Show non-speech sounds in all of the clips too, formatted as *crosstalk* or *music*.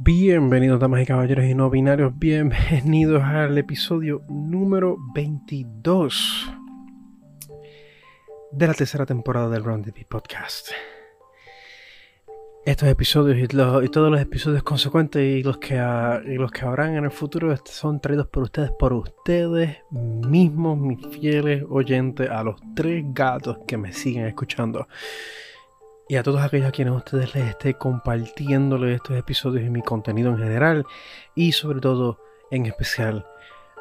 Bienvenidos, damas y caballeros y no binarios. Bienvenidos al episodio número 22 de la tercera temporada del Round the Podcast. Estos episodios y, todos los episodios consecuentes y los, que, y los que habrán en el futuro son traídos por ustedes, por ustedes mismos, mis fieles oyentes, a los tres gatos que me siguen escuchando y a todos aquellos a quienes ustedes les esté compartiéndole estos episodios y mi contenido en general y sobre todo en especial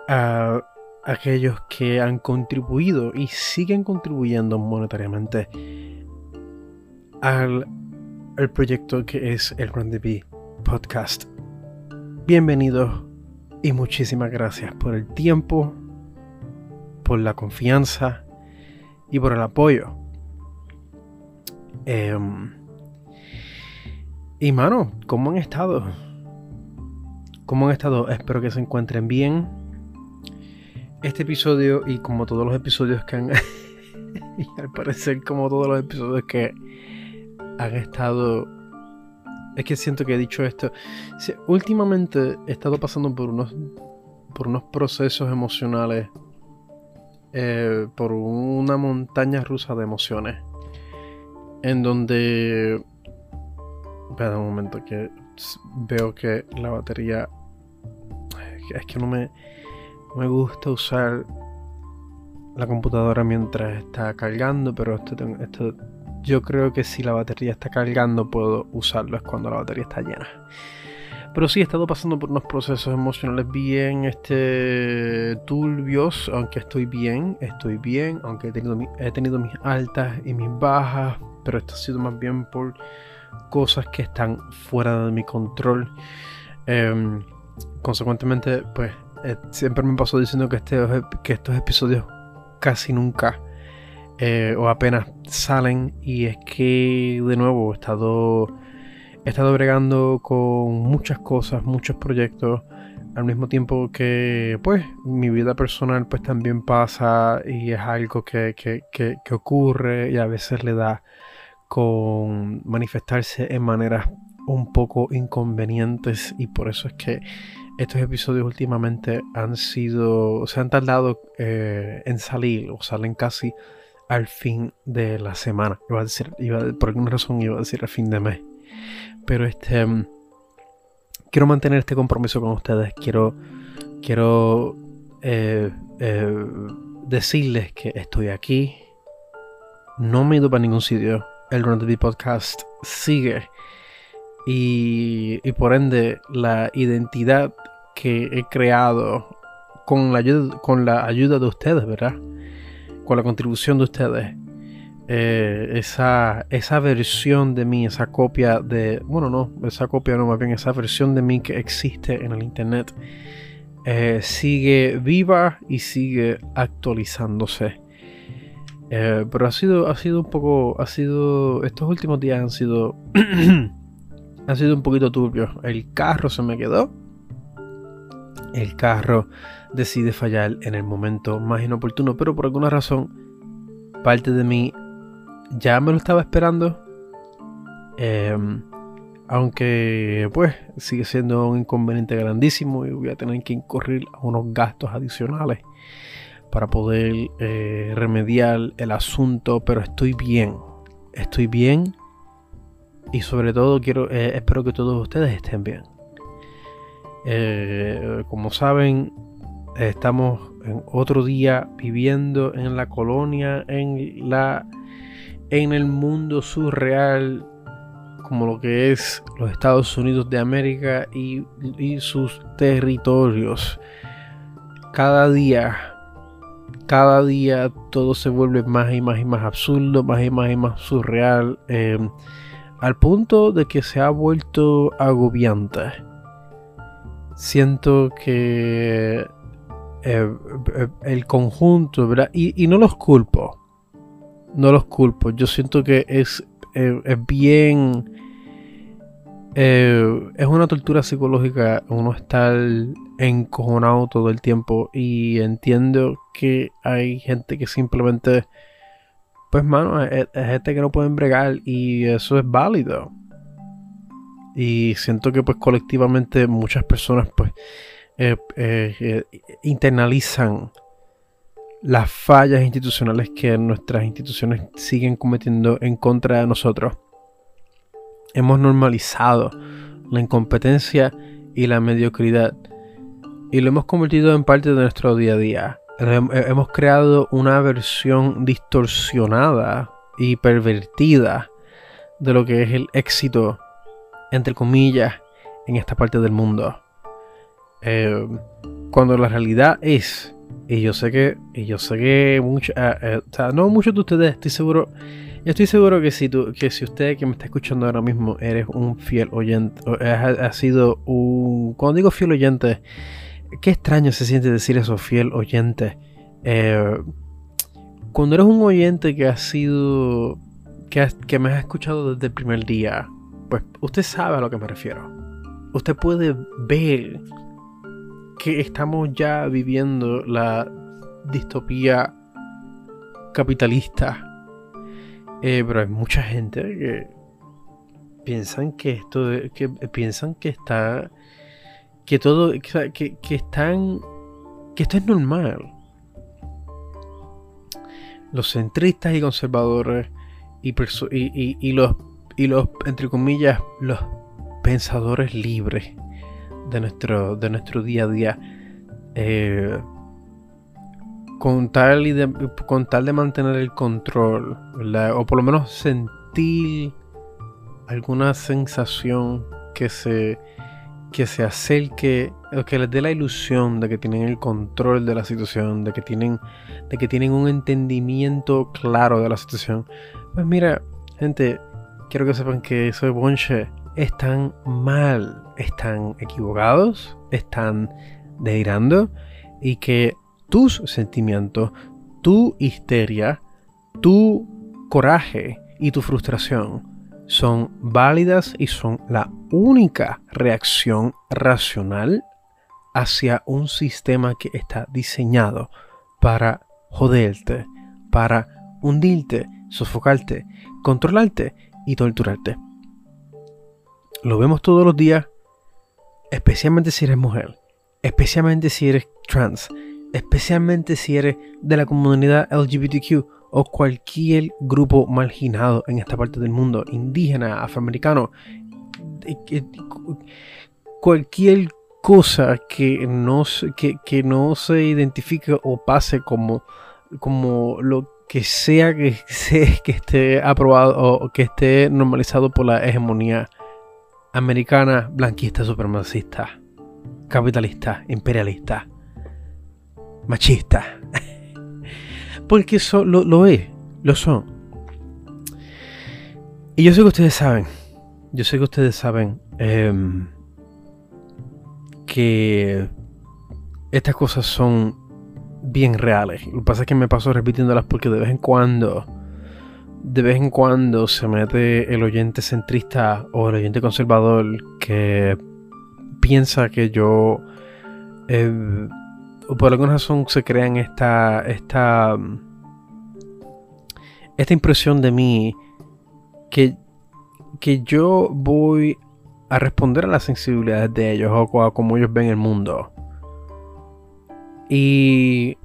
a aquellos que han contribuido y siguen contribuyendo monetariamente al, proyecto que es el B Podcast. Bienvenidos y muchísimas gracias por el tiempo, por la confianza y por el apoyo Em, y mano, ¿cómo han estado? ¿Cómo han estado? Espero que se encuentren bien. Este episodio y como todos los episodios que han... *laughs* al parecer como todos los episodios que han estado... Es que siento que he dicho esto. últimamente he estado pasando por unos, por unos procesos emocionales. Eh, por una montaña rusa de emociones en donde... Espera un momento que veo que la batería... Es que no me, me gusta usar la computadora mientras está cargando, pero esto, esto, yo creo que si la batería está cargando puedo usarlo, es cuando la batería está llena. Pero sí he estado pasando por unos procesos emocionales bien este, turbios, aunque estoy bien, estoy bien, aunque he tenido, he tenido mis altas y mis bajas, pero esto ha sido más bien por cosas que están fuera de mi control. Em, consecuentemente, pues eh, siempre me paso diciendo que, este, que estos episodios casi nunca eh, o apenas salen y es que de nuevo he estado, he estado bregando con muchas cosas, muchos proyectos al mismo tiempo que pues mi vida personal pues también pasa y es algo que, que, que ocurre y a veces le da con manifestarse en maneras un poco inconvenientes y por eso es que estos episodios últimamente han sido, se han tardado eh, en salir o salen casi al fin de la semana. Iba a decir, iba, por alguna razón iba a decir al fin de mes. Pero este, quiero mantener este compromiso con ustedes. Quiero, quiero eh, eh, decirles que estoy aquí. No me he ido para ningún sitio el Run the Podcast sigue. Y, por ende, la identidad que he creado con la ayuda, con la ayuda de ustedes, ¿verdad? Con la contribución de ustedes. Eh, esa, esa versión de mí, esa copia de. Bueno, no, esa copia no, más bien esa versión de mí que existe en el internet. Eh, sigue viva y sigue actualizándose. Eh, pero ha sido, ha sido un poco, ha sido, estos últimos días han sido, *clears throat* han sido un poquito turbios. El carro se me quedó. El carro decide fallar en el momento más inoportuno, pero por alguna razón, parte de mí ya me lo estaba esperando. Em, aunque pues sigue siendo un inconveniente grandísimo y voy a tener que incurrir a unos gastos adicionales para poder eh, remediar el asunto, pero estoy bien, estoy bien y sobre todo quiero, eh, espero que todos ustedes estén bien. Eh, como saben, estamos en otro día viviendo en la colonia, en la, en el mundo surreal como lo que es los Estados Unidos de América y, sus territorios. Cada día cada día todo se vuelve más y más y más absurdo, más y más y más surreal, em, al punto de que se ha vuelto agobiante. Siento que eh, eh, el conjunto. Y, no los culpo, no los culpo, yo siento que es, eh, es bien... es una tortura psicológica uno estar encojonado todo el tiempo y entiendo que hay gente que simplemente pues mano es, gente que no pueden bregar y eso es válido. Y siento que pues colectivamente muchas personas pues eh, eh, internalizan las fallas institucionales que nuestras instituciones siguen cometiendo en contra de nosotros. Hemos normalizado la incompetencia y la mediocridad y lo hemos convertido en parte de nuestro día a día. Hemos creado una versión distorsionada y pervertida de lo que es el éxito, entre comillas, en esta parte del mundo. Eh, cuando la realidad es, y yo sé que, y yo sé que mucho, eh, eh, o sea, no muchos de ustedes, estoy seguro, estoy seguro que si tú, que si usted que me está escuchando ahora mismo eres un fiel oyente, ha, sido un, cuando digo fiel oyente, qué extraño se siente decir eso, fiel oyente. cuando eres un oyente que ha sido, que, que me has escuchado desde el primer día, pues usted sabe a lo que me refiero. Usted puede ver que estamos ya viviendo la distopía capitalista. Eh, pero hay mucha gente que piensan que esto que piensan que está que todo que, que están que esto es normal los centristas y conservadores y, y, y, los y los entre comillas los pensadores libres de nuestro, de nuestro día a día. Eh, con, tal y de, con tal de mantener el control, o por lo menos sentir alguna sensación que se, que se acerque, o que les dé la ilusión de que tienen el control de la situación, de que tienen, de que tienen un entendimiento claro de la situación. Pues mira, gente, quiero que sepan que soy Bonche están mal, están equivocados, están delirando y que tus sentimientos, tu histeria, tu coraje y tu frustración son válidas y son la única reacción racional hacia un sistema que está diseñado para joderte, para hundirte, sofocarte, controlarte y torturarte. Lo vemos todos los días, especialmente si eres mujer, especialmente si eres trans, especialmente si eres de la comunidad LGBTQ o cualquier grupo marginado en esta parte del mundo, indígena, afroamericano, cualquier cosa que no, que, que no se identifique o pase como, como lo que sea que, *laughs* que esté aprobado o que esté normalizado por la hegemonía americana, blanquista, supremacista, capitalista, imperialista, machista. *laughs* Porque eso lo, es, lo son. Y yo sé que ustedes saben, yo sé que ustedes saben em, que estas cosas son bien reales. Lo que pasa es que me paso repitiéndolas porque de vez en cuando de vez en cuando se mete el oyente centrista o el oyente conservador que piensa que yo eh, por alguna razón se crean esta esta esta impresión de mí que que yo voy a responder a las sensibilidades de ellos o a cómo ellos ven el mundo. Y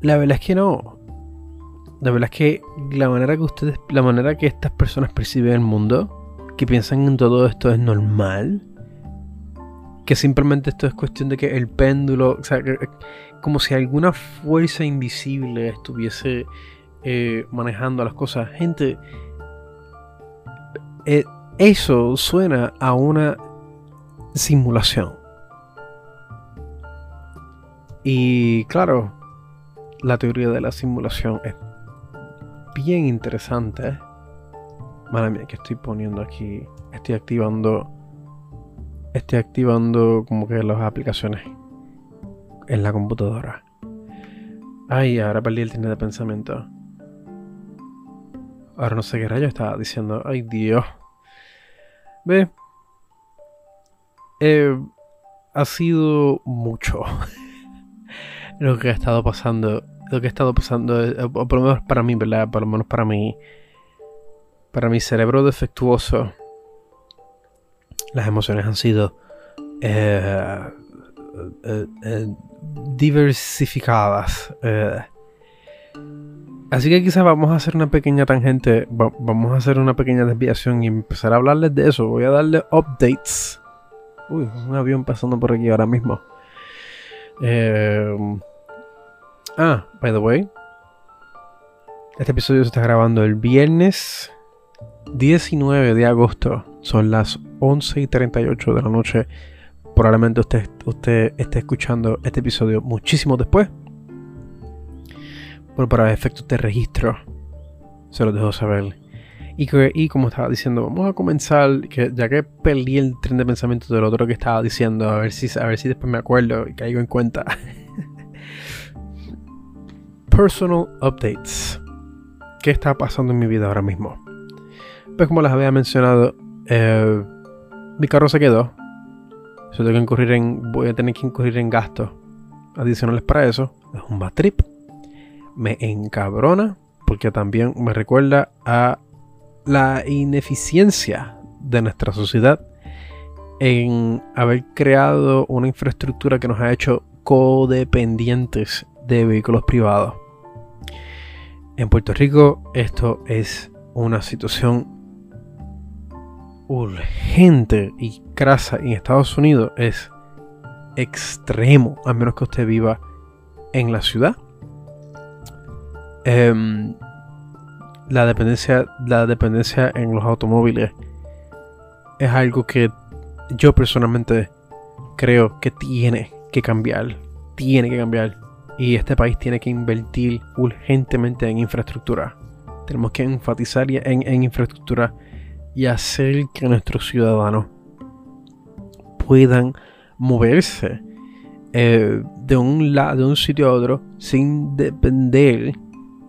la verdad es que no la verdad es que la manera que ustedes, la manera que estas personas perciben el mundo, que piensan en todo esto es normal, que simplemente esto es cuestión de que el péndulo, o sea, como si alguna fuerza invisible estuviese eh, manejando las cosas. Gente, eh, eso suena a una simulación. Y claro, la teoría de la simulación es bien interesante. Madre mía, que estoy poniendo aquí. Estoy activando. Estoy activando como que las aplicaciones en la computadora. Ay, ahora perdí el tren de pensamiento. Ahora no sé qué rayo estaba diciendo. Ay, Dios. Ve. Eh, ha sido mucho *laughs* lo que ha estado pasando lo que ha estado pasando, eh, por lo menos para mí, ¿verdad? Por lo menos para mí, para mi cerebro defectuoso, Las emociones han sido eh, eh, eh, diversificadas. así que quizás vamos a hacer una pequeña tangente, vamos a hacer una pequeña desviación y empezar a hablarles de eso. Voy a darle updates. Uy, un avión pasando por aquí ahora mismo. Ah, by the way, este episodio se está grabando el viernes 19 de agosto. Son las 11 y 38 de la noche. Probablemente usted, usted esté escuchando este episodio muchísimo después. Pero para efectos de registro, se los dejo saber. Y, y como estaba diciendo, vamos a comenzar, que ya que perdí el tren de pensamiento del otro que estaba diciendo, a ver si, a ver si después me acuerdo y caigo en cuenta. *laughs* Personal updates. ¿Qué está pasando en mi vida ahora mismo? Pues como les había mencionado, eh, mi carro se quedó. Tengo que incurrir en, voy a tener que incurrir en gastos adicionales para eso. Es un bad trip. Me encabrona porque también me recuerda a la ineficiencia de nuestra sociedad en haber creado una infraestructura que nos ha hecho codependientes de vehículos privados. En Puerto Rico esto es una situación urgente y crasa. En Estados Unidos es extremo, a menos que usted viva en la ciudad. Em, la, dependencia, la dependencia en los automóviles es algo que yo personalmente creo que tiene que cambiar. Tiene que cambiar. Y este país tiene que invertir urgentemente en infraestructura. Tenemos que enfatizar en, infraestructura y hacer que nuestros ciudadanos puedan moverse eh, de, un de un sitio a otro sin depender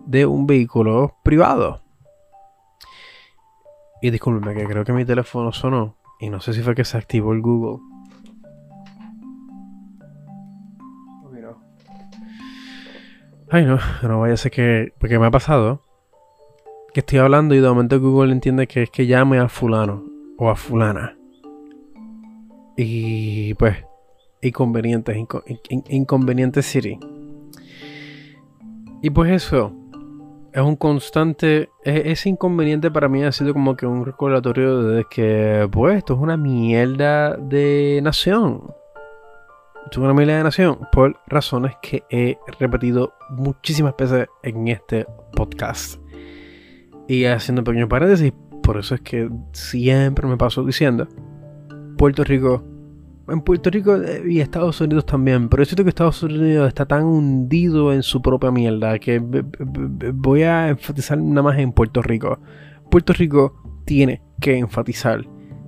de un vehículo privado. Y discúlpeme que creo que mi teléfono sonó y no sé si fue que se activó el Google. Ay, no, no vaya a ser que. Porque me ha pasado que estoy hablando y de momento Google entiende que es que llame a Fulano o a Fulana. Y pues, inconvenientes, inconvenientes Siri. Y pues eso, es un constante. ese inconveniente para mí ha sido como que un recordatorio de que, pues, esto es una mierda de nación una familia de nación por razones que he repetido muchísimas veces en este podcast. Y haciendo un pequeño paréntesis, por eso es que siempre me paso diciendo, Puerto Rico, en Puerto Rico eh, y Estados Unidos también, pero es cierto que Estados Unidos está tan hundido en su propia mierda que voy a enfatizar nada más en Puerto Rico. Puerto Rico tiene que enfatizar,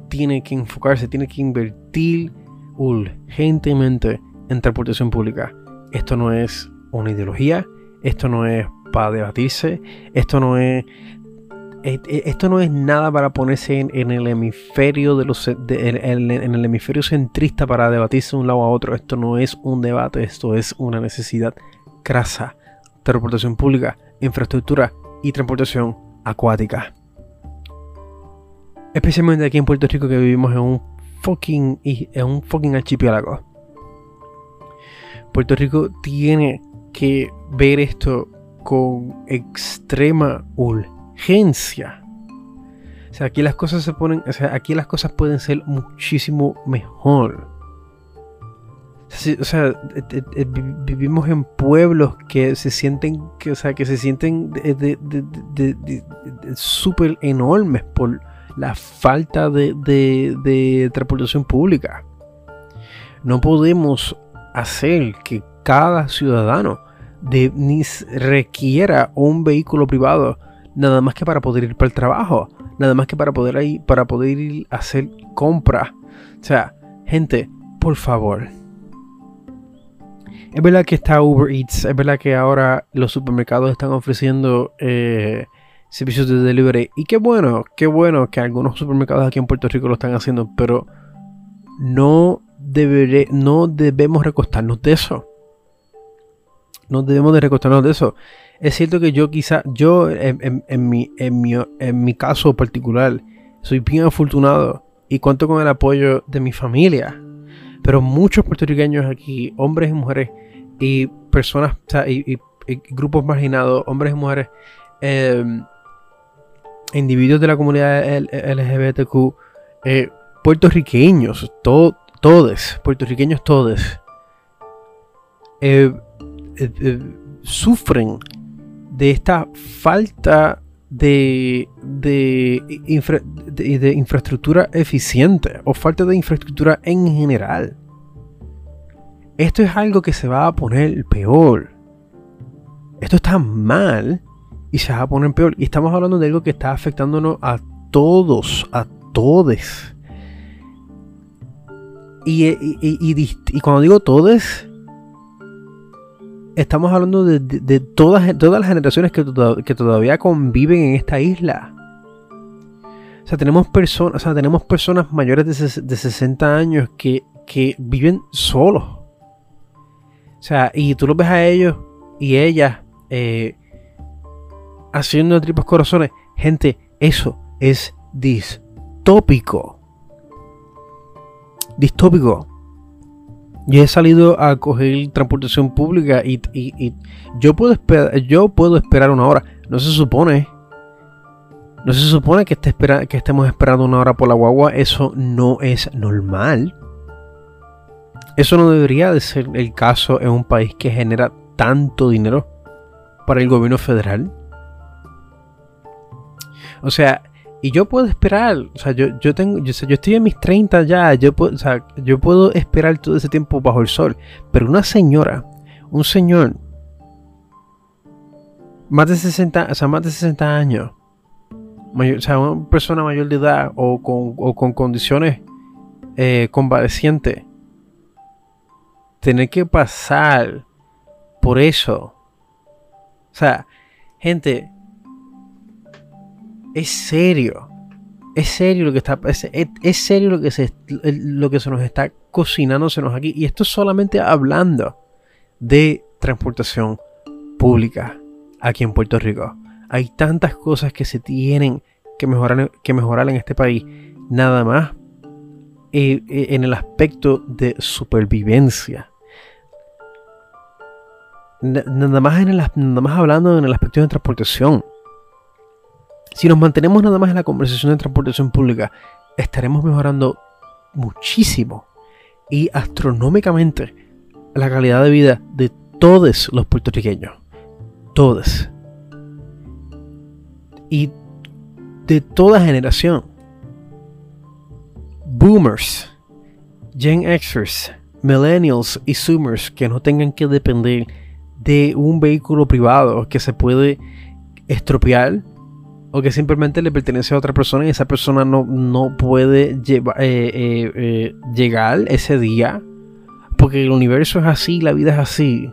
tiene que enfocarse, tiene que invertir urgentemente en transportación pública. Esto no es una ideología, esto no es para debatirse, esto no es e, e, esto no es nada para ponerse en, el hemisferio de los en, el hemisferio centrista para debatirse de un lado a otro. Esto no es un debate, esto es una necesidad crasa. Transportación pública, infraestructura y transportación acuática. Especialmente aquí en Puerto Rico que vivimos en un fucking, es un fucking archipiélago. Puerto Rico tiene que ver esto con extrema urgencia. O sea, aquí las cosas se ponen, o sea, aquí las cosas pueden ser muchísimo mejor. O sea, eh, eh, eh, vivimos en pueblos que se sienten, o sea, que se sienten súper enormes por la falta de, transportación pública. No podemos hacer que cada ciudadano de, requiera un vehículo privado nada más que para poder ir para el trabajo, nada más que para poder ir, para poder ir a hacer compras. O sea, gente, por favor. Es verdad que está Uber Eats, es verdad que ahora los supermercados están ofreciendo eh, servicios de delivery. Y qué bueno, qué bueno que algunos supermercados aquí en Puerto Rico lo están haciendo, pero no, deberé, no debemos recostarnos de eso. No debemos de recostarnos de eso. Es cierto que yo quizá, yo en, mi, en, mi, en mi caso particular, soy bien afortunado y cuento con el apoyo de mi familia. Pero muchos puertorriqueños aquí, hombres y mujeres, y personas, y, grupos marginados, hombres y mujeres, em, individuos de la comunidad LGBTQ, eh, puertorriqueños, todos, puertorriqueños todos, eh, eh, sufren de esta falta de, de, de, infraestructura eficiente o falta de infraestructura en general. Esto es algo que se va a poner peor. Esto está mal y se va a poner peor. Y estamos hablando de algo que está afectándonos a todos, a todos. Y, y cuando digo todos, estamos hablando de, todas, todas las generaciones que, que, todavía conviven en esta isla. O sea, tenemos, personas, o sea, tenemos personas mayores de, de 60 años que, viven solos. O sea, y tú los ves a ellos y ellas eh, haciendo tripas corazones. Gente, eso es distópico. Distópico yo he salido a coger transportación pública y, yo, puedo esperar, una hora. No se supone. No se supone que, que estemos esperando una hora por la guagua. Eso no es normal. Eso no debería de ser el caso en un país que genera tanto dinero para el gobierno federal. O sea, y yo puedo esperar, o sea, yo, yo tengo, yo, yo estoy en mis 30 ya, yo puedo, o sea, yo puedo esperar todo ese tiempo bajo el sol. Pero una señora, un señor, más de 60, o sea, más de 60 años, o sea, una persona mayor de edad o con, o con condiciones eh, convalecientes, tener que pasar por eso. O sea, gente, es serio. Es serio lo que está. Es, serio lo que, se, lo que se nos está cocinándosenos aquí. Y esto es solamente hablando de transportación pública aquí en Puerto Rico. Hay tantas cosas que se tienen que mejorar, que mejorar en este país. Nada más eh, eh, en el aspecto de supervivencia. Nada más, en el, nada más hablando en el aspecto de transportación. Si nos mantenemos nada más en la conversación de transportación pública, estaremos mejorando muchísimo y astronómicamente la calidad de vida de todos los puertorriqueños. Todos. Y de toda generación. Boomers, Gen Xers, Millennials y Zoomers que no tengan que depender de un vehículo privado que se puede estropear o que simplemente le pertenece a otra persona y esa persona no, no puede eh, eh, eh, llegar ese día. Porque el universo es así, la vida es así.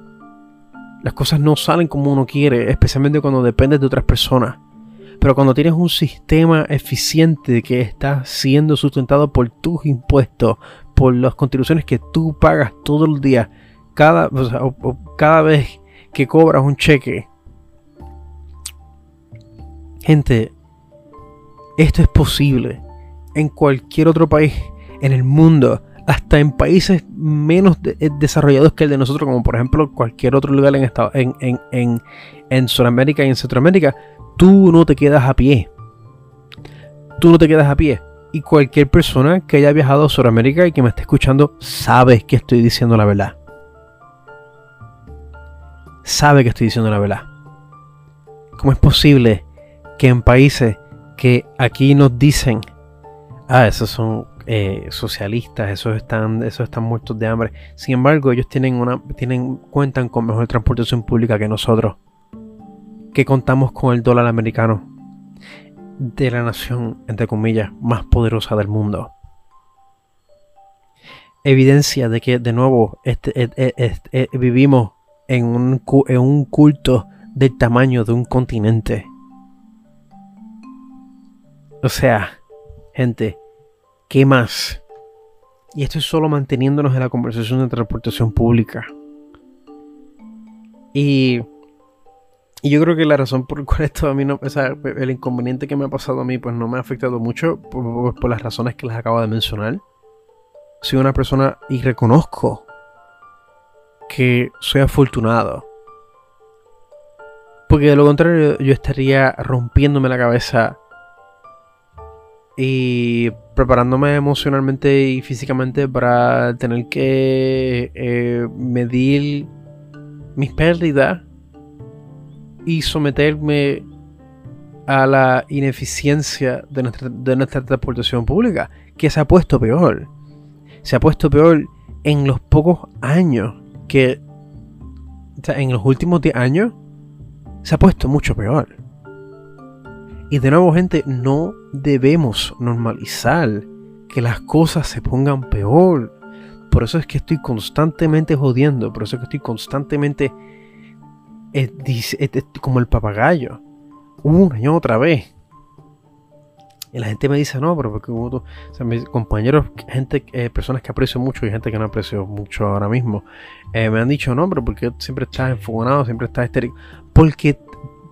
Las cosas no salen como uno quiere, especialmente cuando dependes de otras personas. Pero cuando tienes un sistema eficiente que está siendo sustentado por tus impuestos, por las contribuciones que tú pagas todos los días, cada, cada vez que cobras un cheque, Gente, esto es posible en cualquier otro país en el mundo, hasta en países menos eh, desarrollados que el de nosotros, como por ejemplo cualquier otro lugar en, en, en, en, en Sudamérica y en Centroamérica, tú no te quedas a pie. Tú no te quedas a pie. Y cualquier persona que haya viajado a Sudamérica y que me esté escuchando sabe que estoy diciendo la verdad. Sabe que estoy diciendo la verdad. ¿Cómo es posible que en países que aquí nos dicen, ah, esos son eh, socialistas, esos están, esos están muertos de hambre. Sin embargo, ellos tienen una, tienen, cuentan con mejor transportación pública que nosotros, que contamos con el dólar americano de la nación, entre comillas, más poderosa del mundo. Evidencia de que, de nuevo, este, este, este, vivimos en un, en un culto del tamaño de un continente o sea, gente, ¿qué más? Y esto es solo manteniéndonos en la conversación de transportación pública. Y yo creo que la razón por la cual esto a mí no, o sea, el inconveniente que me ha pasado a mí, pues no me ha afectado mucho por, por las razones que les acabo de mencionar. Soy una persona y reconozco que soy afortunado. Porque de lo contrario yo estaría rompiéndome la cabeza y preparándome emocionalmente y físicamente para tener que eh, medir mis pérdidas y someterme a la ineficiencia de nuestra, de nuestra transportación pública, que se ha puesto peor. Se ha puesto peor en los pocos años que... en los últimos 10 años se ha puesto mucho peor. Y de nuevo, gente, no debemos normalizar que las cosas se pongan peor. Por eso es que estoy constantemente jodiendo, por eso es que estoy constantemente como el papagayo, una y otra vez. Y la gente me dice, no, pero porque o sea, mis compañeros, gente, eh, personas que aprecio mucho y gente que no aprecio mucho ahora mismo, eh, me han dicho, no, pero porque siempre estás enfogonado, siempre estás histérico. Porque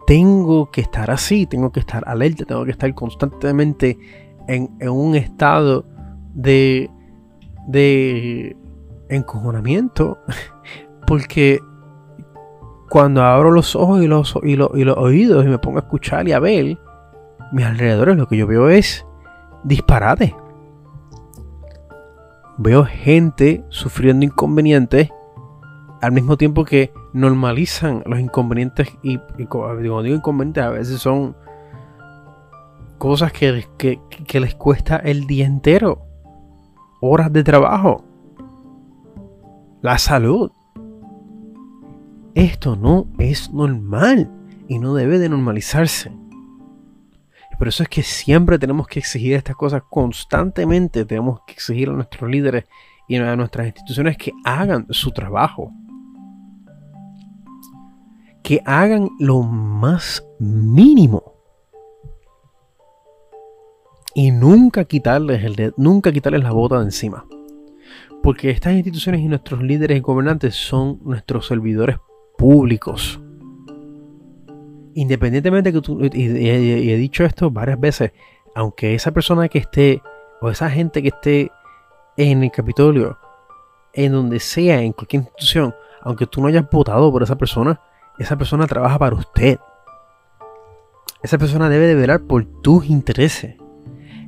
tengo que estar así, tengo que estar alerta, tengo que estar constantemente en, en un estado de, de encojonamiento. *laughs* Porque cuando abro los ojos y los, y, los, oídos y me pongo a escuchar y a ver, mis alrededores lo que yo veo es disparate. Veo gente sufriendo inconvenientes al mismo tiempo que normalizan los inconvenientes y, cuando digo inconvenientes a veces son cosas que, que les cuesta el día entero, horas de trabajo, la salud, esto no es normal y no debe de normalizarse. Y por eso es que siempre tenemos que exigir estas cosas constantemente. Tenemos que exigir a nuestros líderes y a nuestras instituciones que hagan su trabajo. Que hagan lo más mínimo. Y nunca quitarles, el nunca quitarles la bota de encima. Porque estas instituciones y nuestros líderes y gobernantes son nuestros servidores públicos. Independientemente que tú, y, he dicho esto varias veces, aunque esa persona que esté, o esa gente que esté en el Capitolio, en donde sea, en cualquier institución, aunque tú no hayas votado por esa persona, esa persona trabaja para usted. Esa persona debe de velar por tus intereses.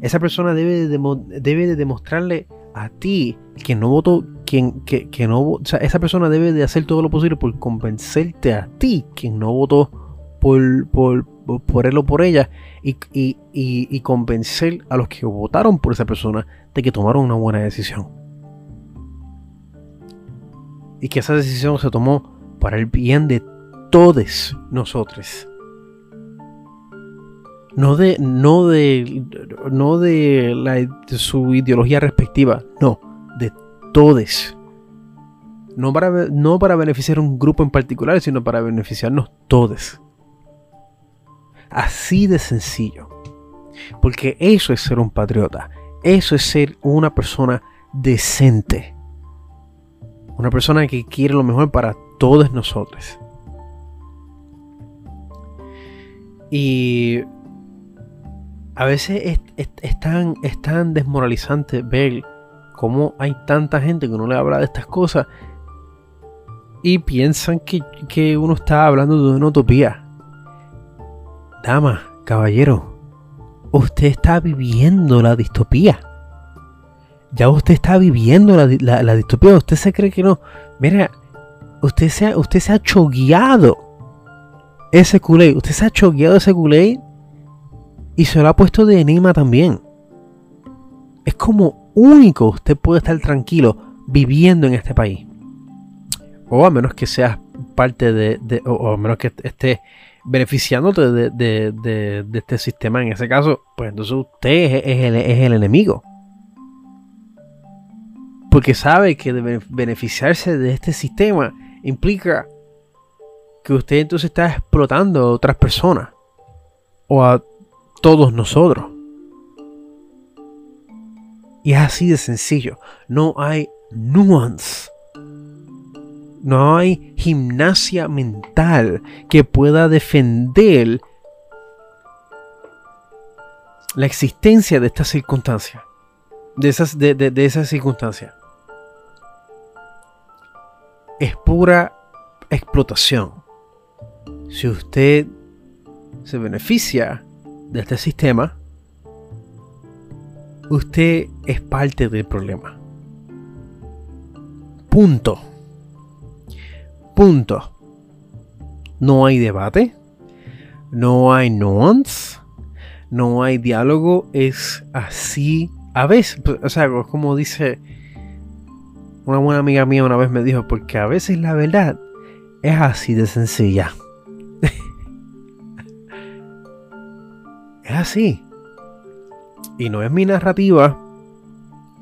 Esa persona debe debe de demostrarle a ti que no votó quien, que, no, o sea, esa persona debe de hacer todo lo posible por convencerte a ti, quien no votó por, por, por él o por ella, y, y, convencer a los que votaron por esa persona de que tomaron una buena decisión. Y que esa decisión se tomó para el bien de todos nosotros. No de, no de, no de, su ideología respectiva, no, de todos. No para, no para beneficiar un grupo en particular, sino para beneficiarnos todos. Así de sencillo. Porque eso es ser un patriota. Eso es ser una persona decente. Una persona que quiere lo mejor para todos nosotros. Y a veces es, tan, es tan desmoralizante ver cómo hay tanta gente que no le habla de estas cosas y piensan que, uno está hablando de una utopía. Dama, caballero, usted está viviendo la distopía. Ya usted está viviendo la, distopía. Usted se cree que no. Mira, usted se usted se ha chogueado ese culé. Usted se ha chogueado ese culé y se lo ha puesto de enigma también. Es como único usted puede estar tranquilo viviendo en este país. O a menos que seas parte de, o, a menos que esté beneficiándote de, este sistema. En ese caso, pues entonces usted es, el, es el enemigo. Porque sabe que beneficiarse de este sistema implica que usted entonces está explotando a otras personas. O a todos nosotros. Y es así de sencillo. No hay nuance. no hay gimnasia mental que pueda defender la existencia de esta circunstancia. De esas, de, de, esa circunstancia. Es pura explotación. Si usted se beneficia de este sistema, usted es parte del problema. Punto. Punto. No hay debate. No hay nuance. No hay diálogo. Es así. A veces, o sea, como dice una buena amiga mía una vez me dijo, porque a veces la verdad es así de sencilla. Así. Y no es mi narrativa.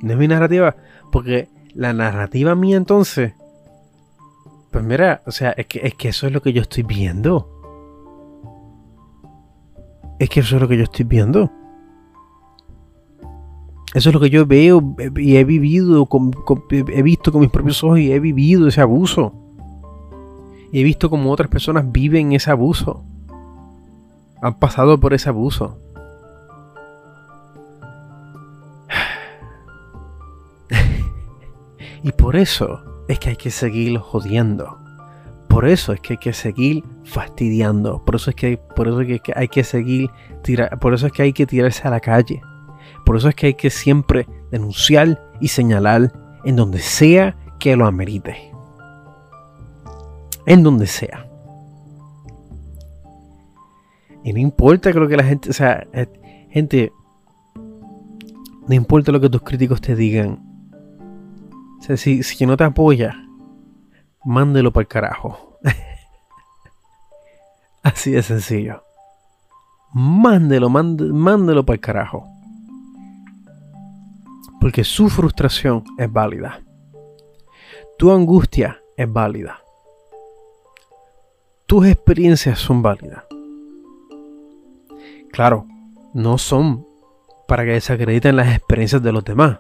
No es mi narrativa. Porque la narrativa mía entonces. Pues mira, o sea, es que, es que eso es lo que yo estoy viendo. Es que eso es lo que yo estoy viendo. Eso es lo que yo veo y he vivido, he visto con mis propios ojos y he vivido ese abuso. Y he visto como otras personas viven ese abuso. Han pasado por ese abuso. Y por eso es que hay que seguir jodiendo. Por eso es que hay que seguir fastidiando. Por eso es que, hay, por eso es que hay que seguir por eso es que hay que tirarse a la calle. Por eso es que hay que siempre denunciar y señalar en donde sea que lo amerite. En donde sea. Y no importa lo que la gente, o sea, eh, gente, no importa lo que tus críticos te digan, o sea, si, si no te apoya, mándelo para el carajo. *laughs* Así de sencillo. Mándelo, mándelo para el carajo. Porque su frustración es válida. Tu angustia es válida. Tus experiencias son válidas. Claro, no son para que desacrediten las experiencias de los demás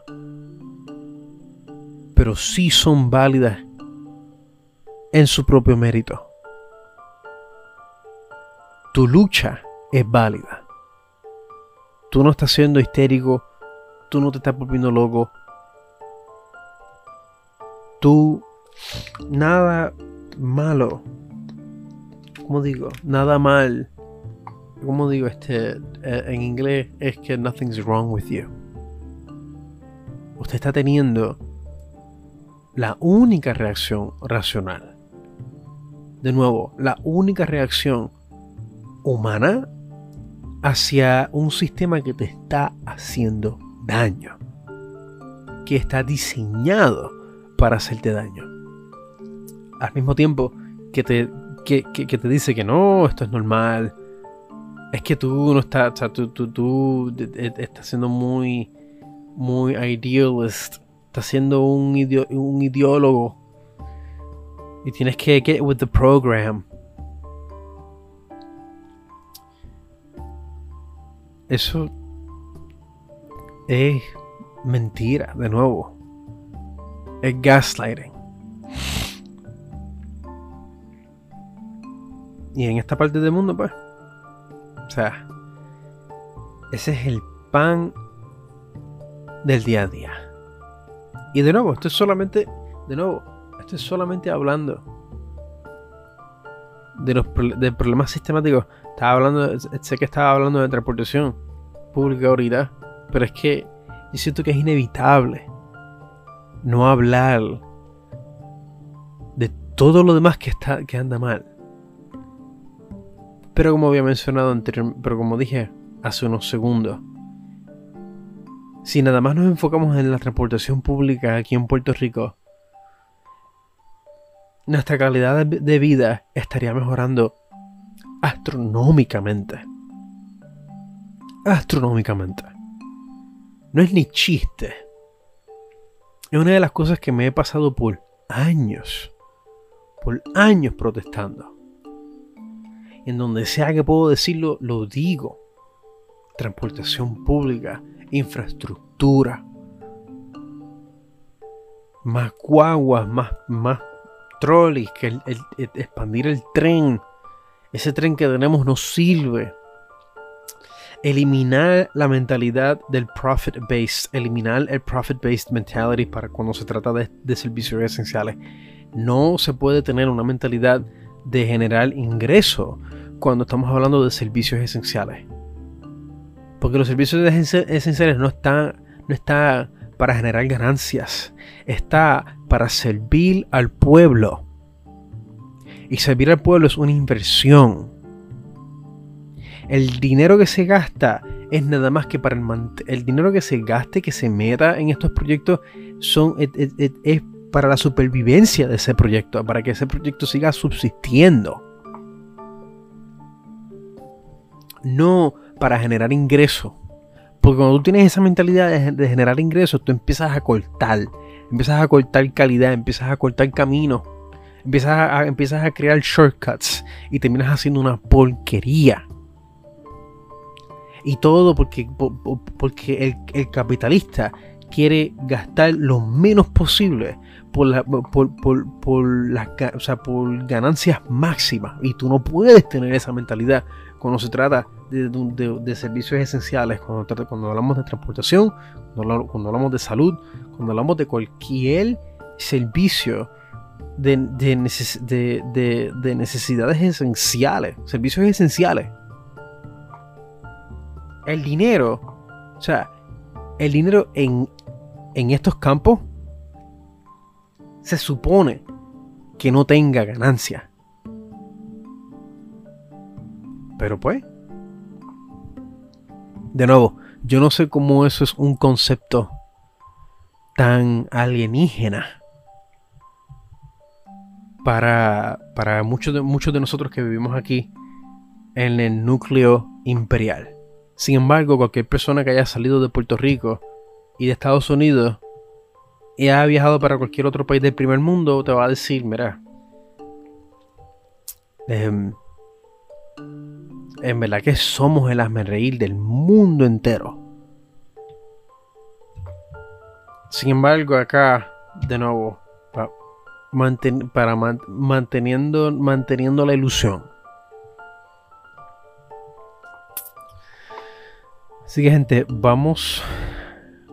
pero sí son válidas en su propio mérito. Tu lucha es válida. Tú no estás siendo histérico, tú no te estás volviendo loco. Tú, nada malo, ¿cómo digo? Nada mal. ¿Cómo digo este? Eh, en inglés es que nothing's wrong with you. Usted está teniendo la única reacción racional. De nuevo, la única reacción humana hacia un sistema que te está haciendo daño. Que está diseñado para hacerte daño. Al mismo tiempo que te, que, te dice que no, esto es normal. Es que tú no estás, tú, tú, tú estás siendo muy, muy idealist estás siendo un, un ideólogo y tienes que get with the program. Eso es mentira, de nuevo. Es gaslighting. Y en esta parte del mundo, pues. O sea, ese es el pan del día a día. Y de nuevo, esto es solamente, de nuevo, esto es solamente hablando de los problemas sistemáticos. Estaba hablando, sé que estaba hablando de transportación pública ahorita, pero es que yo siento que es inevitable no hablar de todo lo demás que está que anda mal. Pero como había mencionado anteriormente, pero como dije hace unos segundos, si nada más nos enfocamos en la transportación pública aquí en Puerto Rico, nuestra calidad de vida estaría mejorando astronómicamente. Astronómicamente. No es ni chiste. Es una de las cosas que me he pasado por años. Por años protestando. En donde sea que puedo decirlo, lo digo. Transportación pública infraestructura, más guaguas, más, más trolleys, que expandir el tren, ese tren que tenemos no sirve. Eliminar la mentalidad del profit based, eliminar el profit based mentality para cuando se trata de, de servicios esenciales. No se puede tener una mentalidad de generar ingreso cuando estamos hablando de servicios esenciales. Porque los servicios esenciales no están, no está para generar ganancias, está para servir al pueblo. Y servir al pueblo es una inversión. El dinero que se gasta es nada más que para el, el dinero que se gaste, que se meta en estos proyectos, son, es para la supervivencia de ese proyecto, para que ese proyecto siga subsistiendo. No para generar ingresos. Porque cuando tú tienes esa mentalidad de, generar ingresos, tú empiezas a cortar. Empiezas a cortar calidad, empiezas a cortar camino. Empiezas a, crear shortcuts y terminas haciendo una porquería. Y todo porque, porque el, capitalista quiere gastar lo menos posible por, por, por, por ganancias máximas. Y tú no puedes tener esa mentalidad cuando se trata de, servicios esenciales, cuando, cuando, hablamos de transportación, cuando, hablamos de salud, cuando hablamos de cualquier servicio de, de, necesidades esenciales, servicios esenciales. El dinero, o sea, el dinero en, en estos campos se supone que no tenga ganancia. Pero pues, de nuevo, yo no sé cómo eso es un concepto tan alienígena para, para muchos, de, muchos de nosotros que vivimos aquí en el núcleo imperial. Sin embargo, cualquier persona que haya salido de Puerto Rico y de Estados Unidos y ha viajado para cualquier otro país del primer mundo, te va a decir, mira, eh, en verdad que somos el reír del mundo entero. Sin embargo, acá, de nuevo, para manteniendo, manteniendo la ilusión. Así que gente, vamos.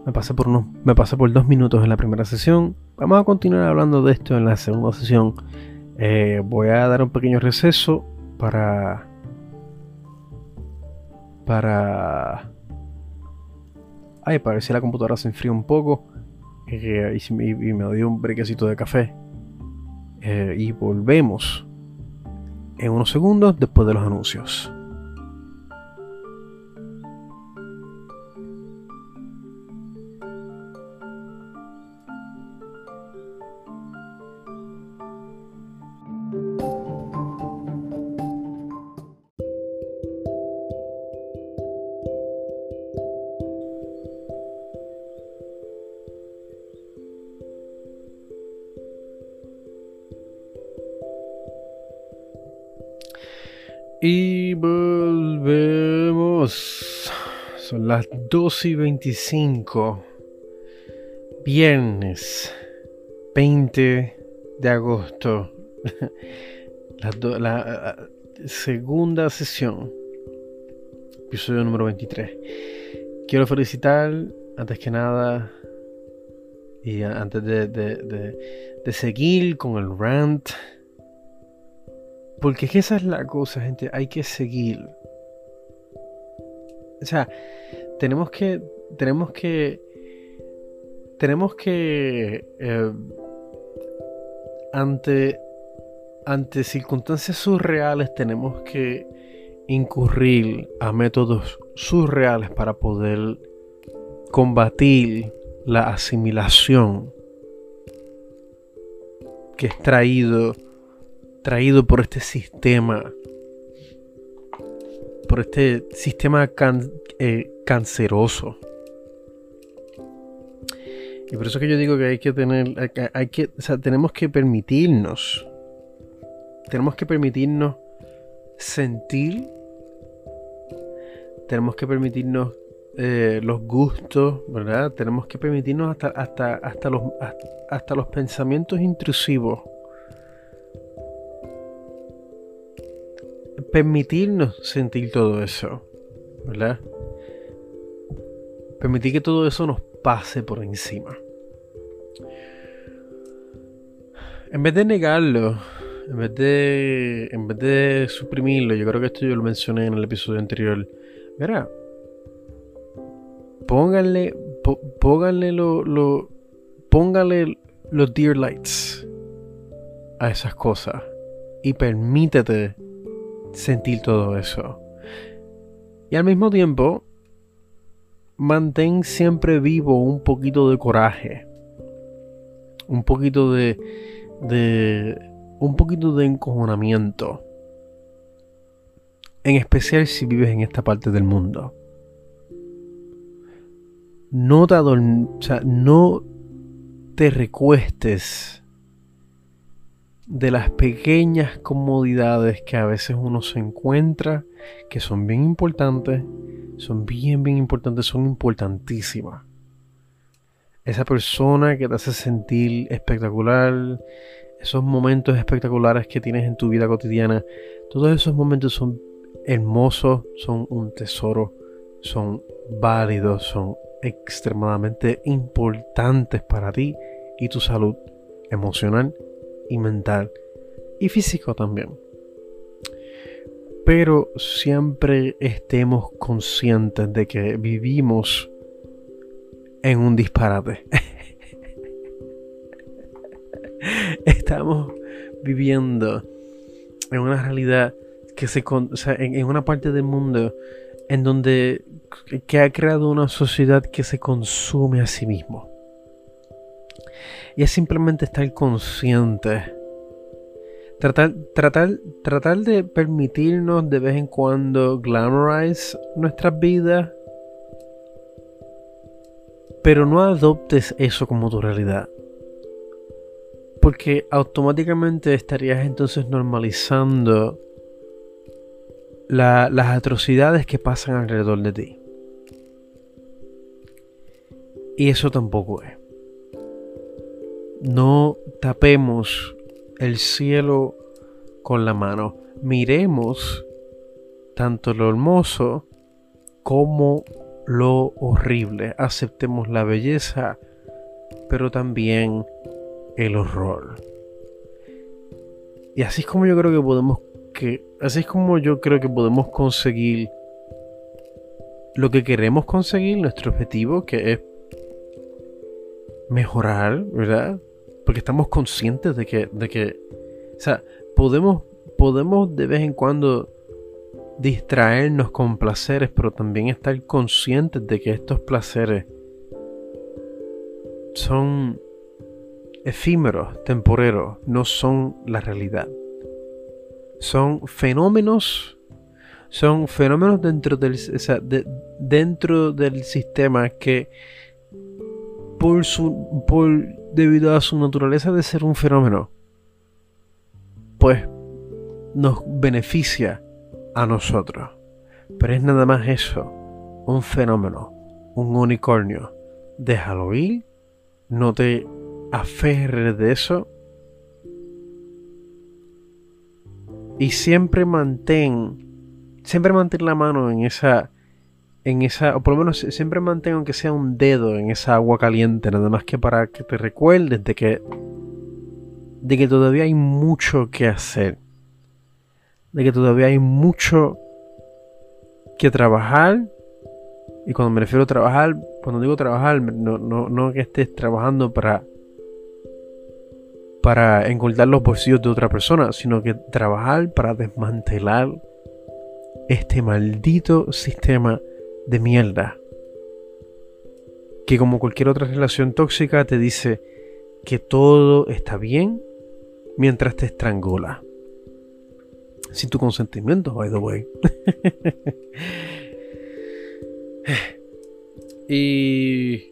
Me pasé por unos, me pasé por dos minutos en la primera sesión. Vamos a continuar hablando de esto en la segunda sesión. Eh, voy a dar un pequeño receso para para... Ay, para ver si la computadora se enfría un poco. Eh, y, me doy un brequecito de café. Eh, y volvemos en unos segundos después de los anuncios. Y volvemos. Son las 2 y 25. Viernes 20 de agosto. *laughs* La, segunda sesión. Episodio número 23. Quiero felicitar, antes que nada, y antes de, de seguir con el rant porque esa es la cosa, gente. Hay que seguir. O sea, tenemos que. Tenemos que. Tenemos que. Eh, ante. Ante circunstancias surreales tenemos que incurrir a métodos surreales para poder combatir la asimilación que es traído traído por este sistema, por este sistema eh, canceroso. Y por eso que yo digo que hay que tener, hay que, o sea, tenemos que permitirnos, tenemos que permitirnos sentir, tenemos que permitirnos eh, los gustos, ¿verdad? Tenemos que permitirnos hasta, hasta, hasta, los, hasta los pensamientos intrusivos permitirnos sentir todo eso, ¿verdad? Permitir que todo eso nos pase por encima. En vez de negarlo, en vez de, en vez de suprimirlo, yo creo que esto yo lo mencioné en el episodio anterior. Mira, pónganle, pónganle lo, lo, pónganle los dear lights a esas cosas y permítete sentir todo eso. Y al mismo tiempo, mantén siempre vivo un poquito de coraje, un poquito de, de un poquito de encojonamiento. En especial si vives en esta parte del mundo. No te, o sea, no te recuestes de las pequeñas comodidades que a veces uno se encuentra, que son bien importantes, son bien, bien importantes, son importantísimas. Esa persona que te hace sentir espectacular, esos momentos espectaculares que tienes en tu vida cotidiana, todos esos momentos son hermosos, son un tesoro, son válidos, son extremadamente importantes para ti y tu salud emocional y mental y físico también. Pero siempre estemos conscientes de que vivimos en un disparate. *laughs* Estamos viviendo en una realidad que se en, una parte del mundo en donde que ha creado una sociedad que se consume a sí mismo. Y es simplemente estar consciente. Tratar, tratar, tratar de permitirnos de vez en cuando glamorize nuestras vidas. Pero no adoptes eso como tu realidad. Porque automáticamente estarías entonces normalizando las atrocidades que pasan alrededor de ti. Y eso tampoco es. No tapemos el cielo con la mano. Miremos tanto lo hermoso como lo horrible. Aceptemos la belleza, pero también el horror. Y así es como yo creo que podemos que así es como yo creo que podemos conseguir lo que queremos conseguir, nuestro objetivo, que es mejorar, ¿verdad? Porque estamos conscientes de que, de que, o sea, podemos, podemos de vez en cuando distraernos con placeres, pero también estar conscientes de que estos placeres son efímeros, temporeros, no son la realidad. Son fenómenos, son fenómenos dentro del, dentro del sistema que por su, por, debido a su naturaleza de ser un fenómeno, pues nos beneficia a nosotros. Pero es nada más eso, un fenómeno, un unicornio. Déjalo ir, no te aferres de eso y siempre mantén, siempre mantén la mano en esa, en esa, o por lo menos siempre mantén aunque sea un dedo en esa agua caliente, nada más que para que te recuerdes de que, de que todavía hay mucho que hacer, de que todavía hay mucho que trabajar y cuando me refiero a trabajar, cuando digo trabajar, no, no, no que estés trabajando para para los bolsillos de otra persona, sino que trabajar para desmantelar este maldito sistema de mierda. Que como cualquier otra relación tóxica te dice que todo está bien mientras te estrangula. Sin tu consentimiento, by the way. *laughs* y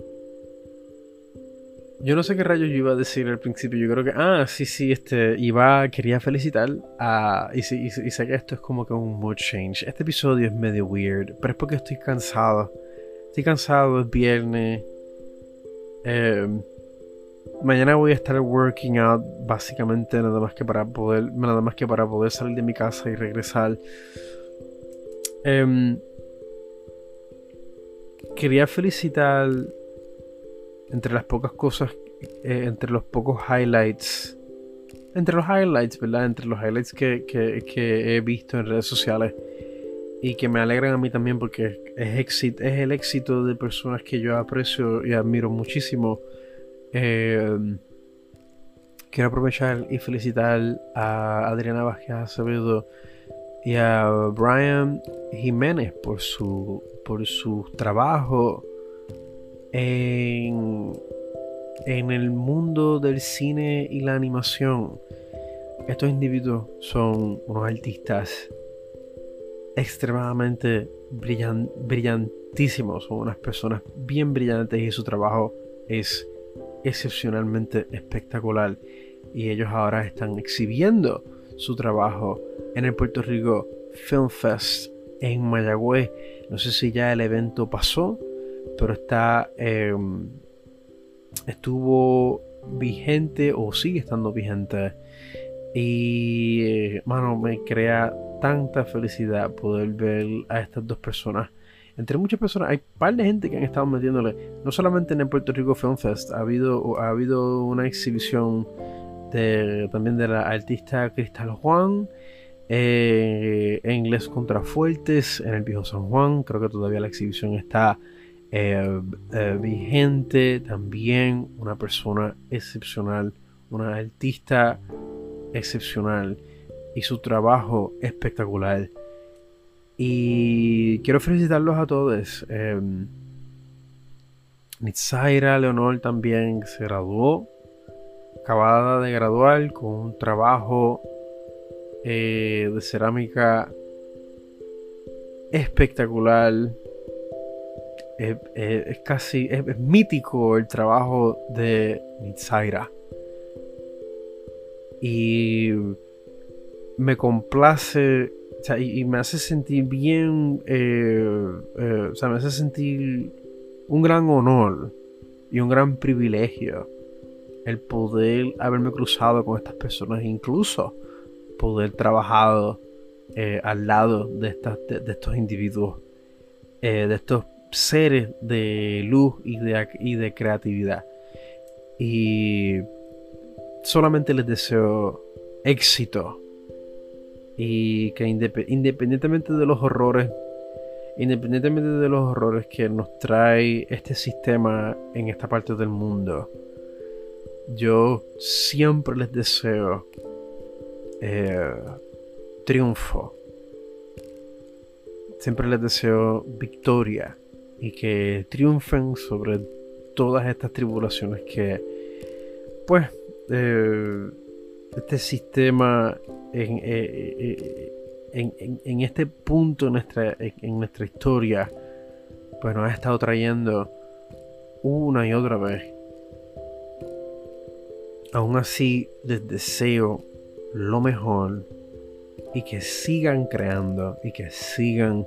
yo no sé qué rayos yo iba a decir al principio. Yo creo que. Ah, sí, sí, este. Iba. Quería felicitar a. Y, sé que esto es como que un mood change. Este episodio es medio weird. Pero es porque estoy cansado. Estoy cansado, es viernes. Em, mañana voy a estar working out básicamente nada más que para poder nada más que para poder salir de mi casa y regresar em, quería felicitar entre las pocas cosas eh, entre los pocos highlights entre los highlights verdad entre los highlights que, que he visto en redes sociales y que me alegran a mí también porque es, es el éxito de personas que yo aprecio y admiro muchísimo. Eh, quiero aprovechar y felicitar a Adriana Vázquez Acevedo y a Brian Jiménez por su, por su trabajo en, el mundo del cine y la animación. Estos individuos son unos artistas extremadamente brillantísimos, son unas personas bien brillantes y su trabajo es excepcionalmente espectacular. Y ellos ahora están exhibiendo su trabajo en el Puerto Rico Film Fest en Mayagüez. No sé si ya el evento pasó, pero está em, estuvo vigente o sigue estando vigente. Y, eh, mano, me crea tanta felicidad poder ver a estas dos personas. Entre muchas personas, hay un par de gente que han estado metiéndole, no solamente en el Puerto Rico Film Fest, ha habido, ha habido una exhibición de, también de la artista Cristal Juan, eh, en Les Contrafuertes, en el Viejo San Juan, creo que todavía la exhibición está eh, eh, vigente, también una persona excepcional, una artista excepcional y su trabajo espectacular. Y quiero felicitarlos a todos. Eh, Nitzaira Leonor también se graduó, acabada de graduar con un trabajo eh, de cerámica espectacular. Es casi es, mítico el trabajo de Nitzaira. Y me complace y, me hace sentir bien, eh, eh, o sea, me hace sentir un gran honor y un gran privilegio el poder haberme cruzado con estas personas, incluso poder trabajar eh, al lado de, estas, de, estos individuos, de estos seres de luz y de, y de creatividad. Y solamente les deseo éxito y que independientemente de los horrores, independientemente de los horrores que nos trae este sistema en esta parte del mundo, yo siempre les deseo eh, triunfo. Siempre les deseo victoria y que triunfen sobre todas estas tribulaciones que, pues, eh, este sistema en, eh, eh, en, este punto en nuestra, en nuestra historia, pues nos ha estado trayendo una y otra vez. Aún así, les deseo lo mejor y que sigan creando y que sigan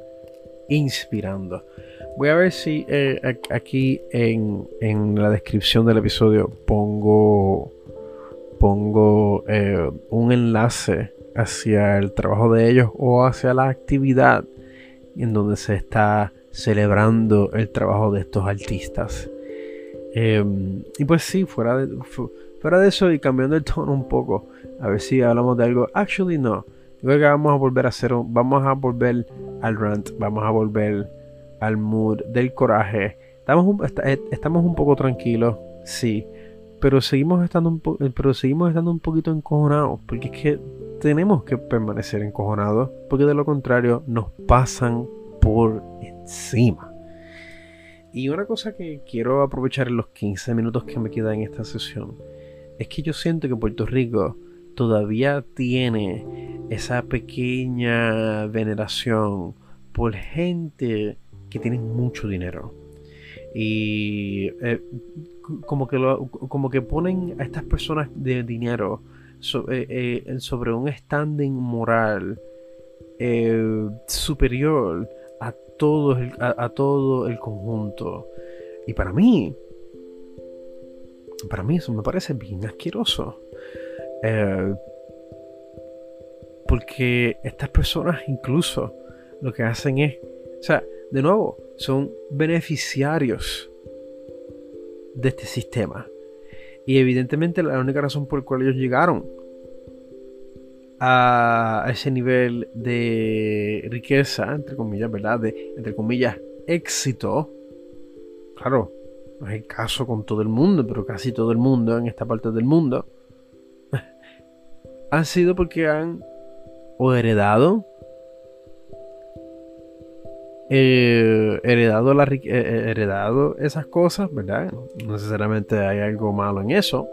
inspirando. Voy a ver si eh, aquí en, en la descripción del episodio pongo pongo eh, un enlace hacia el trabajo de ellos o hacia la actividad en donde se está celebrando el trabajo de estos artistas. Em, y pues sí, fuera de, fuera de eso y cambiando el tono un poco, a ver si hablamos de algo. Actually, no. Yo creo que vamos a volver a hacer vamos a volver al rant, vamos a volver al mood del coraje. Estamos eh, estamos un poco tranquilos, sí pero seguimos estando un eh, pero seguimos estando un poquito encojonados porque es que tenemos que permanecer encojonados porque de lo contrario nos pasan por encima y una cosa que quiero aprovechar en los 15 minutos que me quedan en esta sesión es que yo siento que Puerto Rico todavía tiene esa pequeña veneración por gente que tiene mucho dinero y eh, como que, como que ponen a estas personas de dinero eh, eh, sobre un standing moral superior a todo, el, a, todo el conjunto. Y para mí, Para mí eso me parece bien asqueroso. Porque estas personas incluso lo que hacen es, o sea, de nuevo, son beneficiarios de este sistema. Y evidentemente la única razón por la cual ellos llegaron a ese nivel de riqueza, entre comillas, ¿verdad? De, entre comillas, éxito. Claro, no es el caso con todo el mundo, pero casi todo el mundo en esta parte del mundo. *laughs* han sido porque han heredado eh, heredado, eh, eh, heredado esas cosas, ¿verdad? No necesariamente hay algo malo en eso.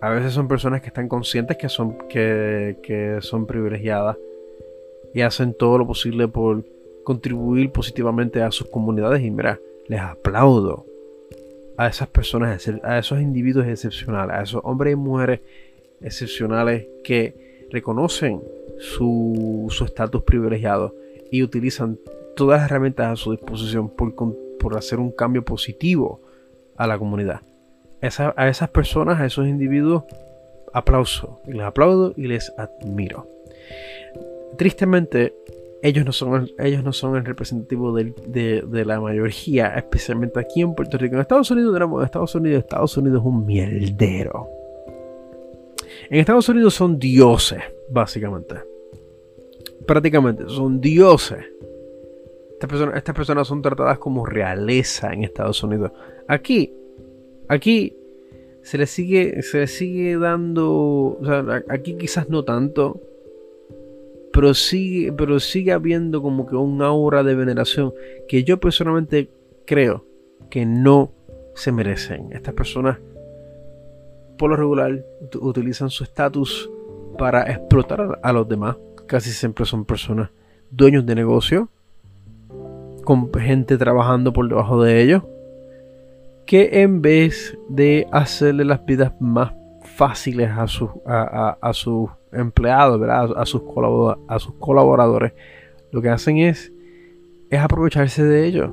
A veces son personas que están conscientes que son, que, que son privilegiadas y hacen todo lo posible por contribuir positivamente a sus comunidades. Y mira, les aplaudo a esas personas, a esos individuos excepcionales, a esos hombres y mujeres excepcionales que reconocen su estatus privilegiado y utilizan todas las herramientas a su disposición por, por hacer un cambio positivo a la comunidad. a esas personas, a esos individuos, aplauso. Les aplaudo y les admiro. Tristemente, ellos no son, ellos no son el representativo de, la mayoría, especialmente aquí en Puerto Rico. En Estados Unidos tenemos Estados Unidos, Estados Unidos es un mierdero. En Estados Unidos son dioses, básicamente prácticamente son dioses. Estas personas, estas personas son tratadas como realeza en Estados Unidos. Aquí, aquí se les sigue, se les sigue dando, aquí quizás no tanto, pero sigue, pero sigue habiendo como que un aura de veneración que yo personalmente creo que no se merecen. Estas personas, por lo regular, utilizan su estatus para explotar a los demás casi siempre son personas dueños de negocio, con gente trabajando por debajo de ellos, que en vez de hacerle las vidas más fáciles a sus, a, sus empleados, A, sus a sus colaboradores, lo que hacen es, es aprovecharse de ellos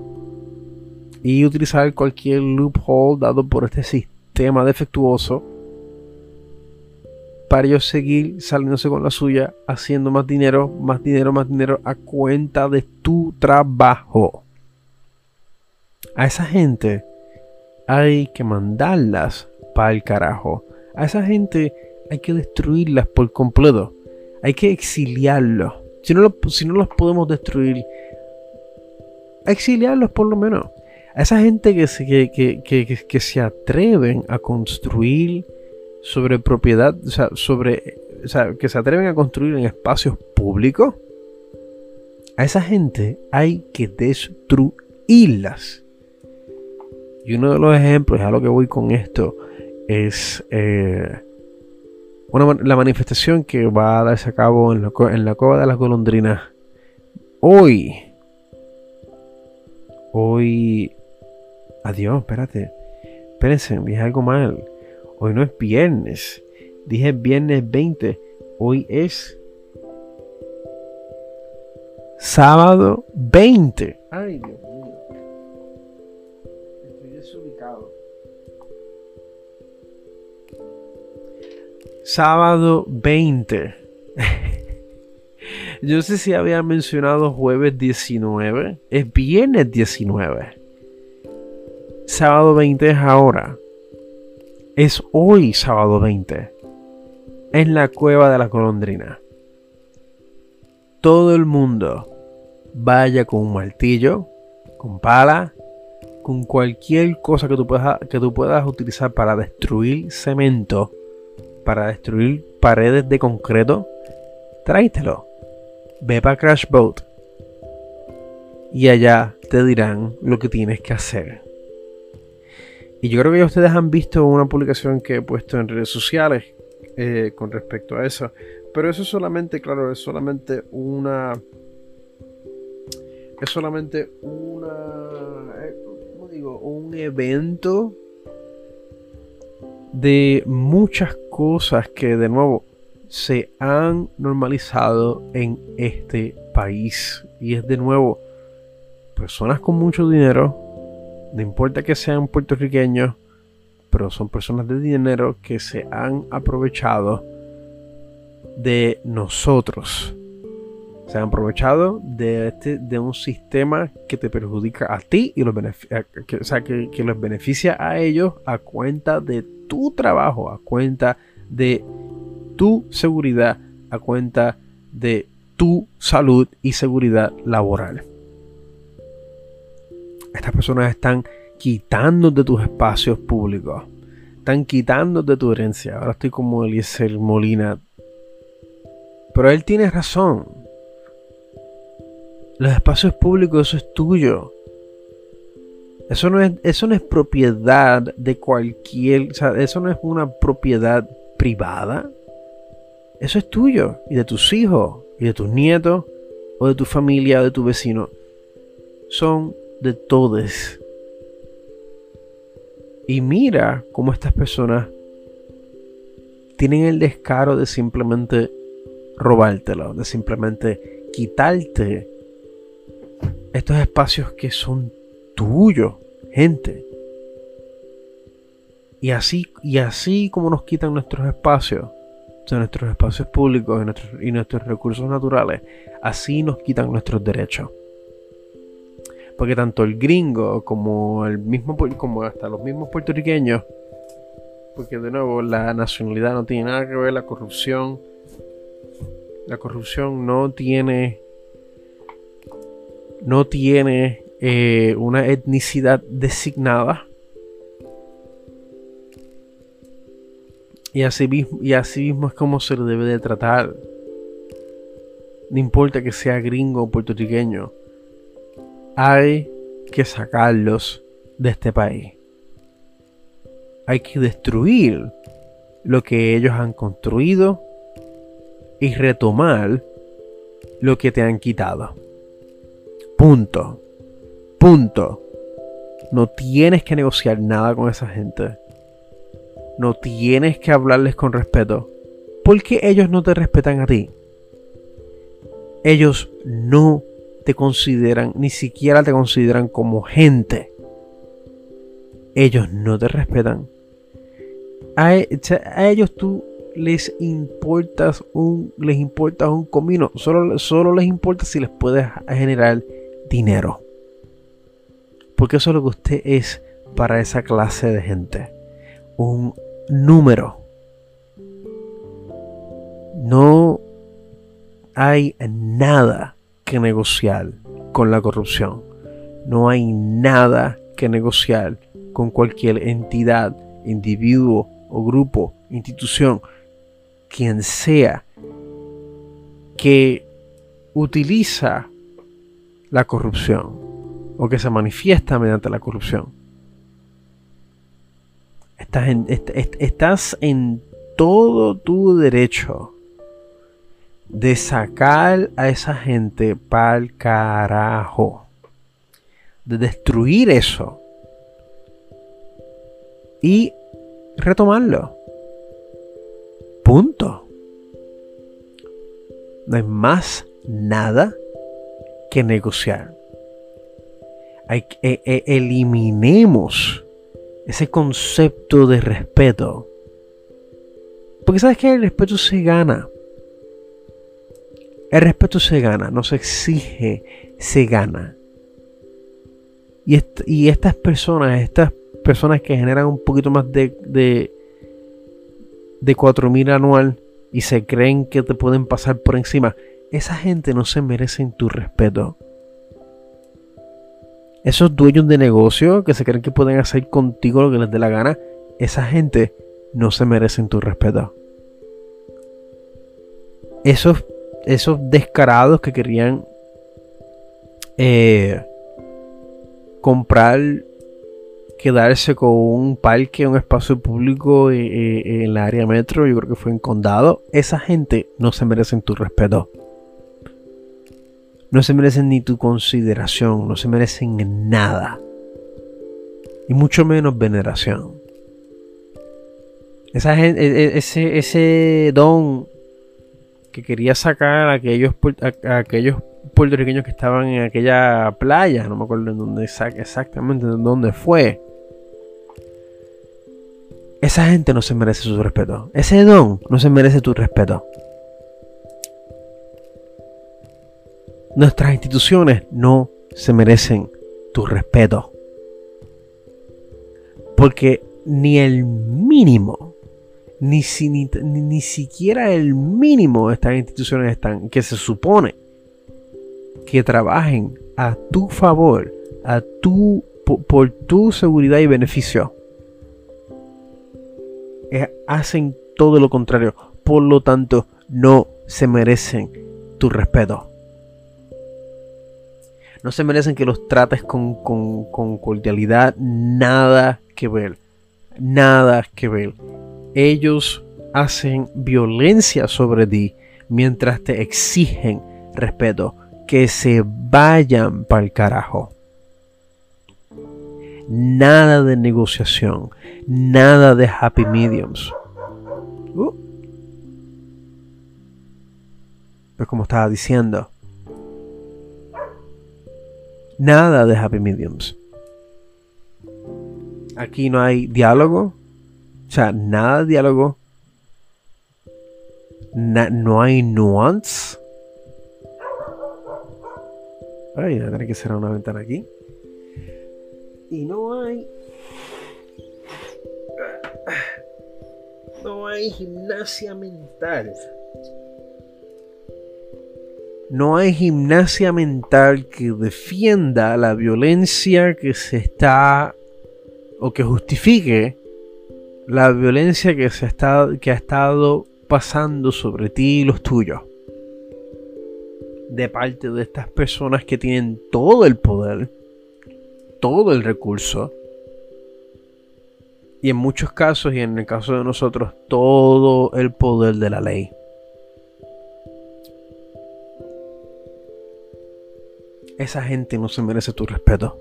y utilizar cualquier loophole dado por este sistema defectuoso para ellos seguir saliéndose con la suya, haciendo más dinero, más dinero, más dinero a cuenta de tu trabajo. A esa gente hay que mandarlas para el carajo. A esa gente hay que destruirlas por completo. Hay que exiliarlos. Si no, si no los podemos destruir, exiliarlos por lo menos. A esa gente que se, que, que se atreven a construir sobre propiedad, o sea, sobre, o sea, que se atreven a construir en espacios públicos, a esa gente hay que destruirlas. Y uno de los ejemplos, a lo que voy con esto, es eh, la manifestación que va a darse a cabo en la, en la de las Golondrinas. Hoy, hoy, adiós, espérate, espérense, dije algo mal. Hoy no es viernes. Dije viernes 20. Hoy es sábado 20. Ay, Dios mío. Estoy desubicado. Sábado 20. *laughs* Yo no sé si había mencionado jueves 19. Es viernes 19. Sábado 20 es ahora es hoy sábado 20, en la cueva de la golondrina. Todo el mundo vaya con un martillo, con pala, con cualquier cosa que tú puedas, que tú puedas utilizar para destruir cemento, para destruir paredes de concreto, tráetelo. Ve para Crash Boat y allá te dirán lo que tienes que hacer. Y yo creo que ya ustedes han visto una publicación que he puesto en redes sociales eh, con respecto a eso. Pero eso es solamente, claro, es solamente una. Es solamente una. Eh, ¿Cómo digo? Un evento de muchas cosas que, de nuevo, se han normalizado en este país. Y es de nuevo personas con mucho dinero No importa que sean puertorriqueños, pero son personas de dinero que se han aprovechado de nosotros. Se han aprovechado de, este, de un sistema que te perjudica a ti y los que, o sea, que, que los beneficia a ellos a cuenta de tu trabajo, a cuenta de tu seguridad, a cuenta de tu salud y seguridad laboral. Estas personas están quitando de tus espacios públicos. Están quitando de tu herencia. Ahora estoy como Eliezer Molina. Pero él tiene razón. Los espacios públicos, eso es tuyo. Eso no es, eso no es propiedad de cualquier. O sea, eso no es una propiedad privada. Eso es tuyo y de tus hijos y de tus nietos o de tu familia o de tu vecino. Son de todos. Y mira cómo estas personas tienen el descaro de simplemente robártelo, de simplemente quitarte estos espacios que son tuyos, gente. Y así, y así como nos quitan nuestros espacios, nuestros espacios públicos y nuestros, y nuestros recursos naturales, así nos quitan nuestros derechos. Porque tanto el gringo como el mismo como hasta los mismos puertorriqueños, porque de nuevo la nacionalidad no tiene nada que ver, la corrupción, la corrupción no tiene no tiene eh, una etnicidad designada. Y así, mismo, y así mismo es como se le debe de tratar. No importa que sea gringo o puertorriqueño hay que sacarlos de este país. Hay que destruir lo que ellos han construido y retomar lo que te han quitado. Punto. Punto. No tienes que negociar nada con esa gente. No tienes que hablarles con respeto. Porque ellos no te respetan a ti. Ellos no te consideran, ni siquiera te consideran como gente. Ellos no te respetan. A, e, ellos tú les importas un, les importa un comino. Solo, solo les importa si les puedes generar dinero. Porque eso es lo que usted es para esa clase de gente. Un número. No hay nada negociar con la corrupción. No hay nada que negociar con cualquier entidad, individuo o grupo, institución, quien sea que utiliza la corrupción o que se manifiesta mediante la corrupción. Estás en, estás en todo tu derecho de sacar a esa gente pa'l carajo. De destruir eso. Y retomarlo. Punto. No hay más nada que negociar. E, e, eliminemos ese concepto de respeto. Porque sabes que el respeto se gana. El respeto se gana, no se exige, se gana. Y, estas personas, estas personas que generan un poquito más de, de, de 4.000 anual y se creen que te pueden pasar por encima, esa gente no se merecen tu respeto. Esos dueños de negocio que se creen que pueden hacer contigo lo que les dé la gana, esa gente no se merecen tu respeto. Esos esos descarados que querían eh, comprar, quedarse con un parque, un espacio público en la área metro, yo creo que fue en condado, esa gente no se merecen tu respeto. No se merecen ni tu consideración, no se merecen nada. Y mucho menos veneración. Esa gente, e, ese, ese don que quería sacar a aquellos, a, aquellos puertorriqueños que estaban en aquella playa, no me acuerdo en dónde exactamente en dónde fue. Esa gente no se merece su respeto. Ese don no se merece tu respeto. Nuestras instituciones no se merecen tu respeto. Porque ni el mínimo, ni, ni, siquiera el mínimo de estas instituciones están, que se supone que trabajen a tu favor, a tu, por, tu seguridad y beneficio, eh, hacen todo lo contrario. Por lo tanto, no se merecen tu respeto. No se merecen que los trates con, con cordialidad. Nada que ver. Nada que ver. Ellos hacen violencia sobre ti mientras te exigen respeto. Que se vayan para el carajo. Nada de negociación. Nada de happy mediums. Uh. Pues como estaba diciendo. Nada de happy mediums. Aquí no hay diálogo. O sea, nada de diálogo. no hay nuance. Ay, voy a tener que cerrar una ventana aquí. Y no hay. No hay gimnasia mental. No hay gimnasia mental que defienda la violencia que se está o que justifique la violencia que se está que ha estado pasando sobre ti y los tuyos de parte de estas personas que tienen todo el poder todo el recurso. Y en muchos casos, y en el caso de nosotros, todo el poder de la ley. Esa gente no se merece tu respeto.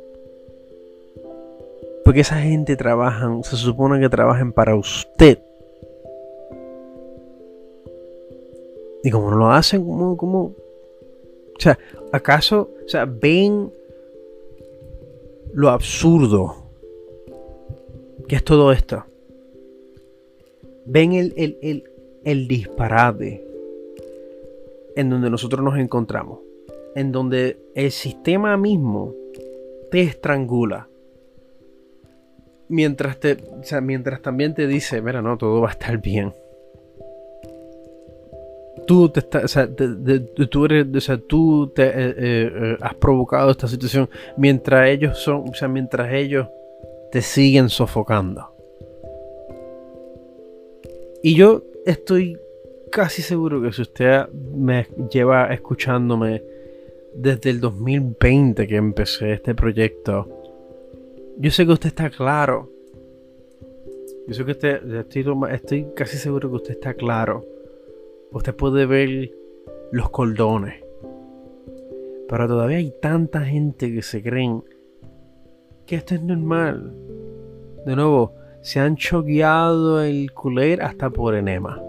Porque esa gente trabajan, se supone que trabajen para usted. Y como no lo hacen, como, o sea, ¿acaso, o sea, ven lo absurdo que es todo esto. Ven el, el, el, disparate en donde nosotros nos encontramos. En donde el sistema mismo te estrangula. Mientras, te, mientras también te dice, mira, no, todo va a estar bien tú te o sea, tú eres, o sea, tú te eh, eh, has provocado esta situación mientras ellos son, o sea, mientras ellos te siguen sofocando. Y yo estoy casi seguro que si usted me lleva escuchándome desde el 2020 que empecé este proyecto, yo sé que usted está claro. Yo sé que usted, estoy, estoy casi seguro que usted está claro usted puede ver los cordones. Pero todavía hay tanta gente que se creen que esto es normal. De nuevo, se han choqueado el culer hasta por enema.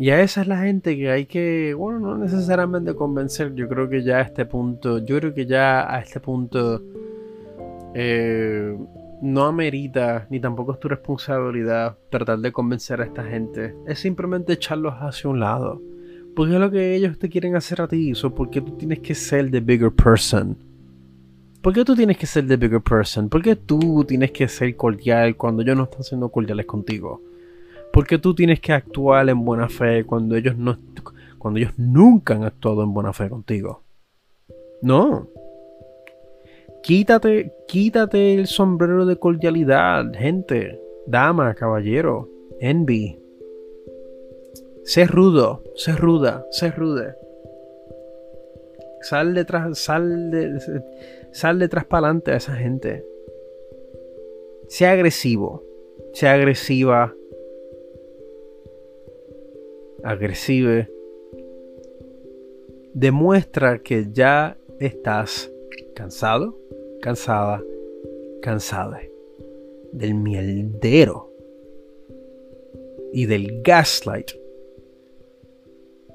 Y a esa es la gente que hay que, bueno, no necesariamente convencer. Yo creo que ya a este punto, yo creo que ya a este punto eh, no amerita, ni tampoco es tu responsabilidad tratar de convencer a esta gente. Es simplemente echarlos hacia un lado. Porque es lo que ellos te quieren hacer a ti. O porque tú tienes que ser the bigger person. ¿Por qué tú tienes que ser the bigger person? ¿Por qué tú tienes que ser cordial cuando ellos no están siendo cordiales contigo? ¿Por qué tú tienes que actuar en buena fe cuando ellos no cuando ellos nunca han actuado en buena fe contigo? No. Quítate, quítate el sombrero de cordialidad, gente, dama, caballero, envy. Sé rudo, sé ruda, sé rude. Sal detrás, sal, de, sal detrás para adelante a esa gente. Sea agresivo, sea agresiva, agresive. Demuestra que ya estás cansado, cansada, cansada del mieldero y del gaslight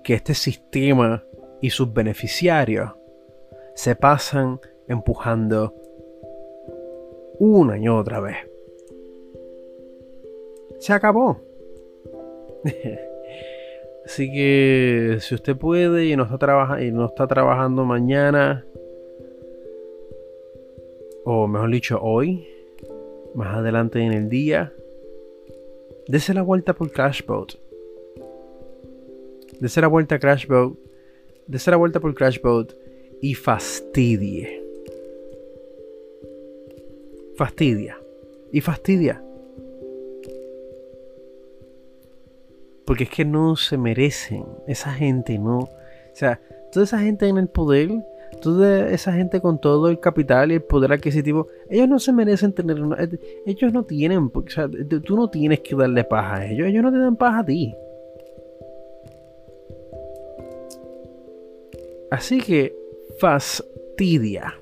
que este sistema y sus beneficiarios se pasan empujando una y otra vez. Se acabó. *laughs* Así que si usted puede y no está, está trabajando mañana, o mejor dicho hoy, más adelante en el día, dese la vuelta por Crashboat. Dese la vuelta a Crashboat. Dese la vuelta por Crashboat y fastidie. Fastidia. Y fastidia. Porque es que no se merecen. Esa gente no. O sea, toda esa gente en el poder, toda esa gente con todo el capital y el poder adquisitivo, ellos no se merecen tener. Una, eh, ellos no tienen. O sea, tú no tienes que darle paja a ellos. Ellos no te dan paja a ti. Así que fastidia.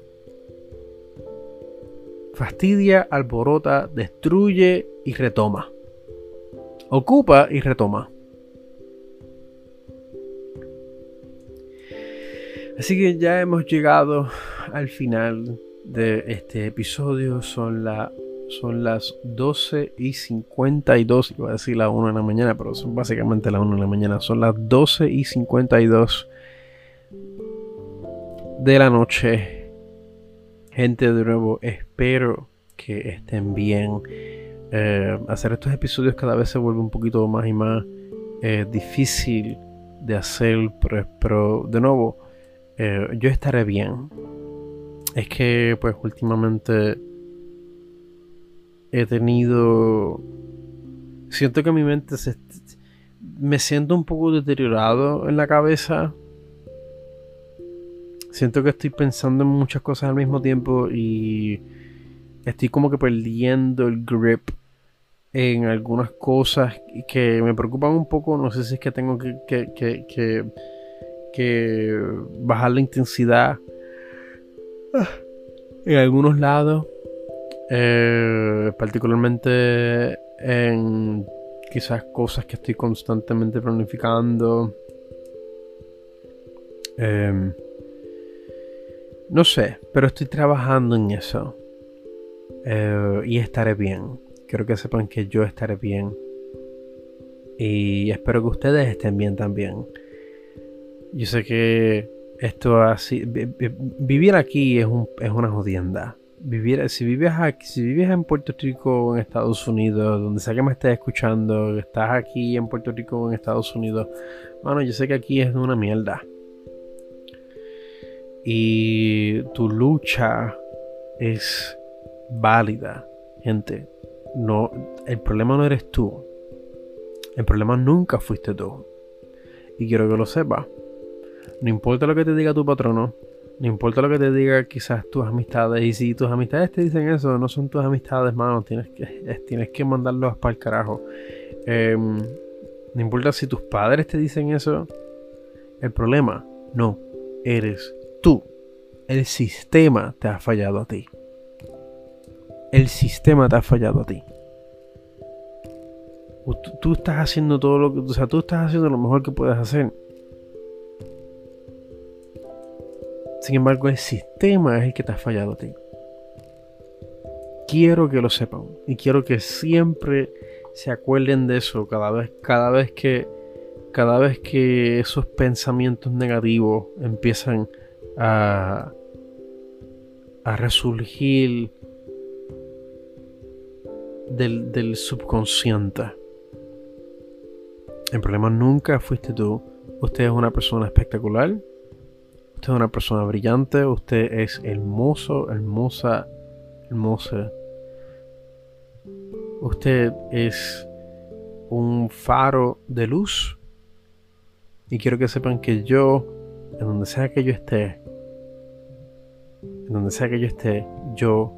Fastidia, alborota, destruye y retoma. Ocupa y retoma. Así que ya hemos llegado al final de este episodio. Son, la, son las 12 y 52. Iba a decir la 1 de la mañana, pero son básicamente las 1 de la mañana. Son las 12 y 52 de la noche. Gente, de nuevo, espero que estén bien. Eh, hacer estos episodios cada vez se vuelve un poquito más y más eh, difícil de hacer, pero de nuevo eh, yo estaré bien. Es que pues últimamente he tenido... Siento que mi mente se... Me siento un poco deteriorado en la cabeza. Siento que estoy pensando en muchas cosas al mismo tiempo y estoy como que perdiendo el grip en algunas cosas que me preocupan un poco. No sé si es que tengo que, que que bajar la intensidad ah, en algunos lados, eh, particularmente en quizás cosas que estoy constantemente planificando. Em, no sé, pero estoy trabajando en eso. Eh, y estaré bien. Quiero que sepan que yo estaré bien. Y espero que ustedes estén bien también. Yo sé que esto así. Vivir aquí es, un, es una jodienda. Vivir, si vives aquí, si vives en Puerto Rico o en Estados Unidos, donde sea que me estés escuchando, estás aquí en Puerto Rico o en Estados Unidos, bueno, yo sé que aquí es una mierda. Y tu lucha es válida, gente. No, el problema no eres tú. El problema nunca fuiste tú. Y quiero que lo sepas. No importa lo que te diga tu patrono, no importa lo que te diga quizás tus amistades. Y si tus amistades te dicen eso, no son tus amistades, mano. Tienes que, tienes que mandarlos para el carajo. Em, no importa si tus padres te dicen eso. El problema no eres tú. El sistema te ha fallado a ti. El sistema te ha fallado a ti. Tú, tú, estás haciendo todo lo que. O sea, tú estás haciendo lo mejor que puedes hacer. Sin embargo, el sistema es el que te ha fallado a ti. Quiero que lo sepan y quiero que siempre se acuerden de eso cada vez, cada vez que cada vez que esos pensamientos negativos empiezan a, a resurgir del, del subconsciente. El problema nunca fuiste tú. Usted es una persona espectacular Usted es una persona brillante, usted es hermoso, hermosa, hermosa. Usted es un faro de luz. Y quiero que sepan que yo, en donde sea que yo esté, en donde sea que yo esté, yo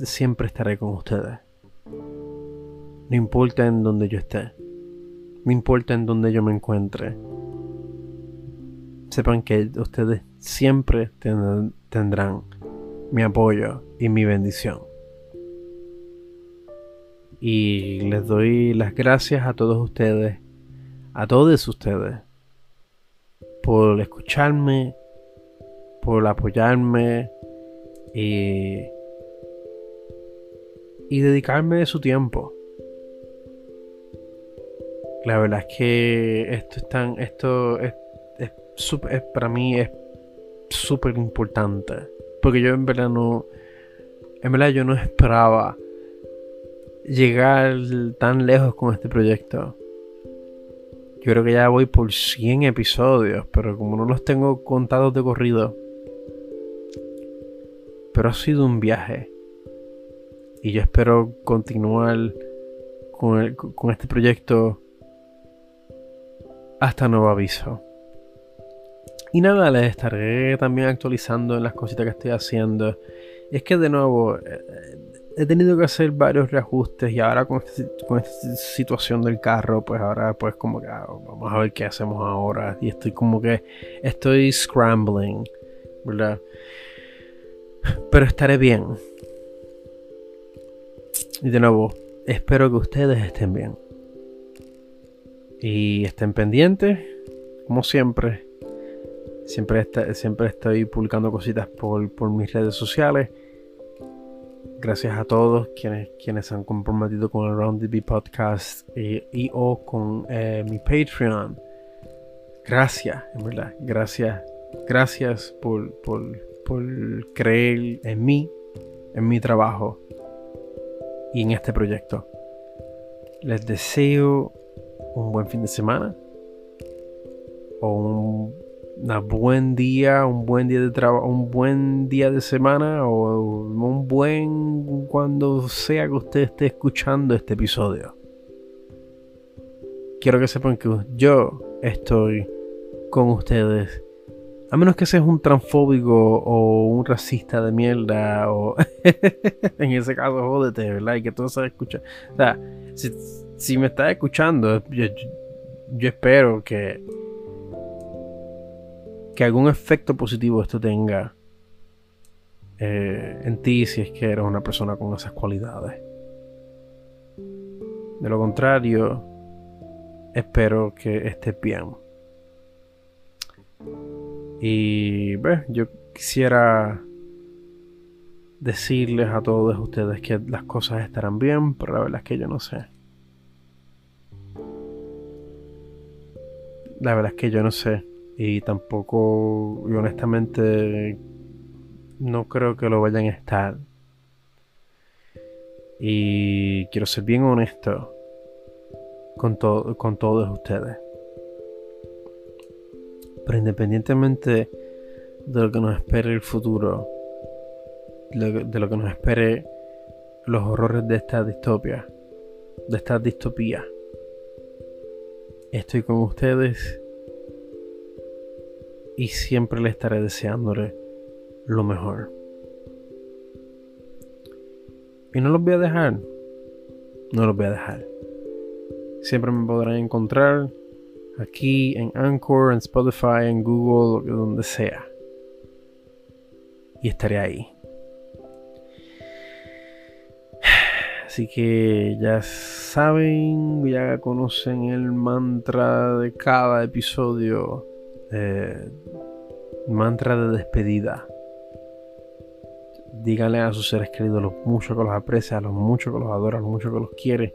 siempre estaré con ustedes. No importa en donde yo esté. No importa en donde yo me encuentre sepan que ustedes siempre tendrán mi apoyo y mi bendición. Y les doy las gracias a todos ustedes, a todos ustedes por escucharme, por apoyarme y, y dedicarme de su tiempo. La verdad es que esto es tan, esto es, es, para mí es súper importante. Porque yo en verdad no, en verdad yo no esperaba llegar tan lejos con este proyecto. Yo creo que ya voy por 100 episodios, pero como no los tengo contados de corrido. Pero ha sido un viaje. Y yo espero continuar con, con este proyecto hasta nuevo aviso. Y nada, les estaré también actualizando en las cositas que estoy haciendo. Es que de nuevo, eh, he tenido que hacer varios reajustes y ahora con, este, con esta situación del carro, pues ahora pues como que ah, vamos a ver qué hacemos ahora. Y estoy como que estoy scrambling, ¿verdad? Pero estaré bien. Y de nuevo, espero que ustedes estén bien. Y estén pendientes, como siempre. Siempre, siempre estoy publicando cositas por, por mis redes sociales gracias a todos quienes, quienes han comprometido con el Round the Podcast y, o con eh, mi Patreon. Gracias, en verdad. Gracias. Gracias por, por, por creer en mí, en mi trabajo y en este proyecto. Les deseo un buen fin de semana o un un buen día, un buen día de trabajo, un buen día de semana o un buen cuando sea que usted esté escuchando este episodio. Quiero que sepan que yo estoy con ustedes. A menos que seas un transfóbico o un racista de mierda o *laughs* en ese caso jódete, ¿verdad? Y que todo se escucha. O sea, si, me estás escuchando, yo espero que que algún efecto positivo esto tenga eh, en ti si es que eres una persona con esas cualidades. De lo contrario, espero que estés bien. Y yo quisiera decirles a todos ustedes que las cosas estarán bien, pero la verdad es que yo no sé. La verdad es que yo no sé. Y tampoco, y honestamente, no creo que lo vayan a estar. Y quiero ser bien honesto con, con todos ustedes. Pero independientemente de lo que nos espere el futuro, de lo que nos espere los horrores de esta distopia, de esta distopía, estoy con ustedes y siempre le estaré deseándole lo mejor. Y no los voy a dejar. No los voy a dejar. Siempre me podrán encontrar aquí en Anchor, en Spotify, en Google, donde sea. Y estaré ahí. Así que ya saben, ya conocen el mantra de cada episodio eh, mantra de despedida. Díganle a sus seres queridos lo mucho que los aprecia, lo mucho que los adora, lo mucho que los quiere.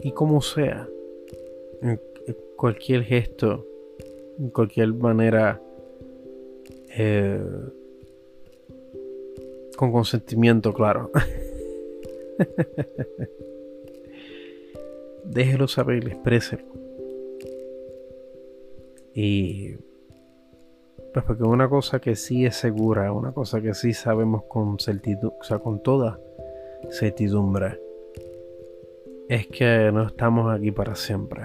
Y como sea, cualquier gesto, en cualquier manera, eh, con consentimiento, claro. *laughs* Déjelo saber, expréselo. Y pues porque una cosa que sí es segura, una cosa que sí sabemos con certidumbre, o sea, con toda certidumbre, es que no estamos aquí para siempre.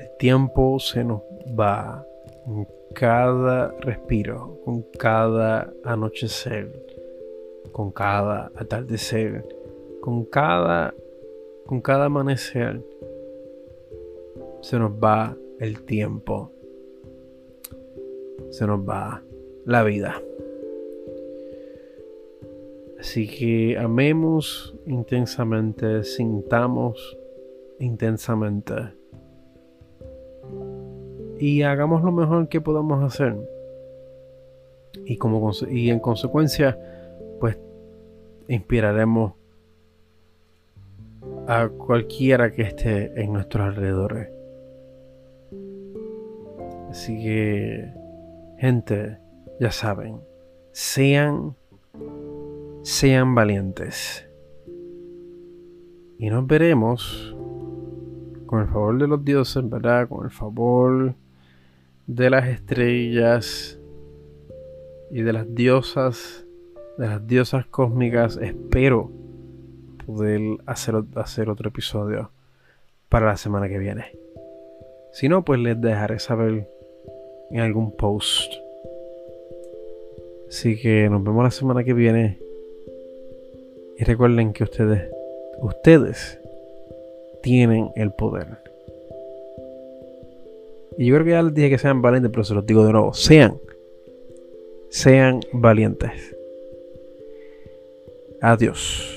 El tiempo se nos va con cada respiro, con cada anochecer, con cada atardecer, con cada, con cada amanecer se nos va el tiempo. Se nos va la vida. Así que amemos intensamente, sintamos intensamente. Y hagamos lo mejor que podamos hacer. Y, como, y en consecuencia, pues inspiraremos a cualquiera que esté en nuestros alrededores. Así que, gente, ya saben, sean, sean valientes. Y nos veremos con el favor de los dioses, ¿verdad? Con el favor de las estrellas y de las diosas, de las diosas cósmicas. Espero poder hacer, hacer otro episodio para la semana que viene. Si no, pues les dejaré saber en algún post. Así que nos vemos la semana que viene. Y recuerden que ustedes, ustedes tienen el poder. Y yo creo que ya les dije que sean valientes, pero se los digo de nuevo. Sean. Sean valientes. Adiós.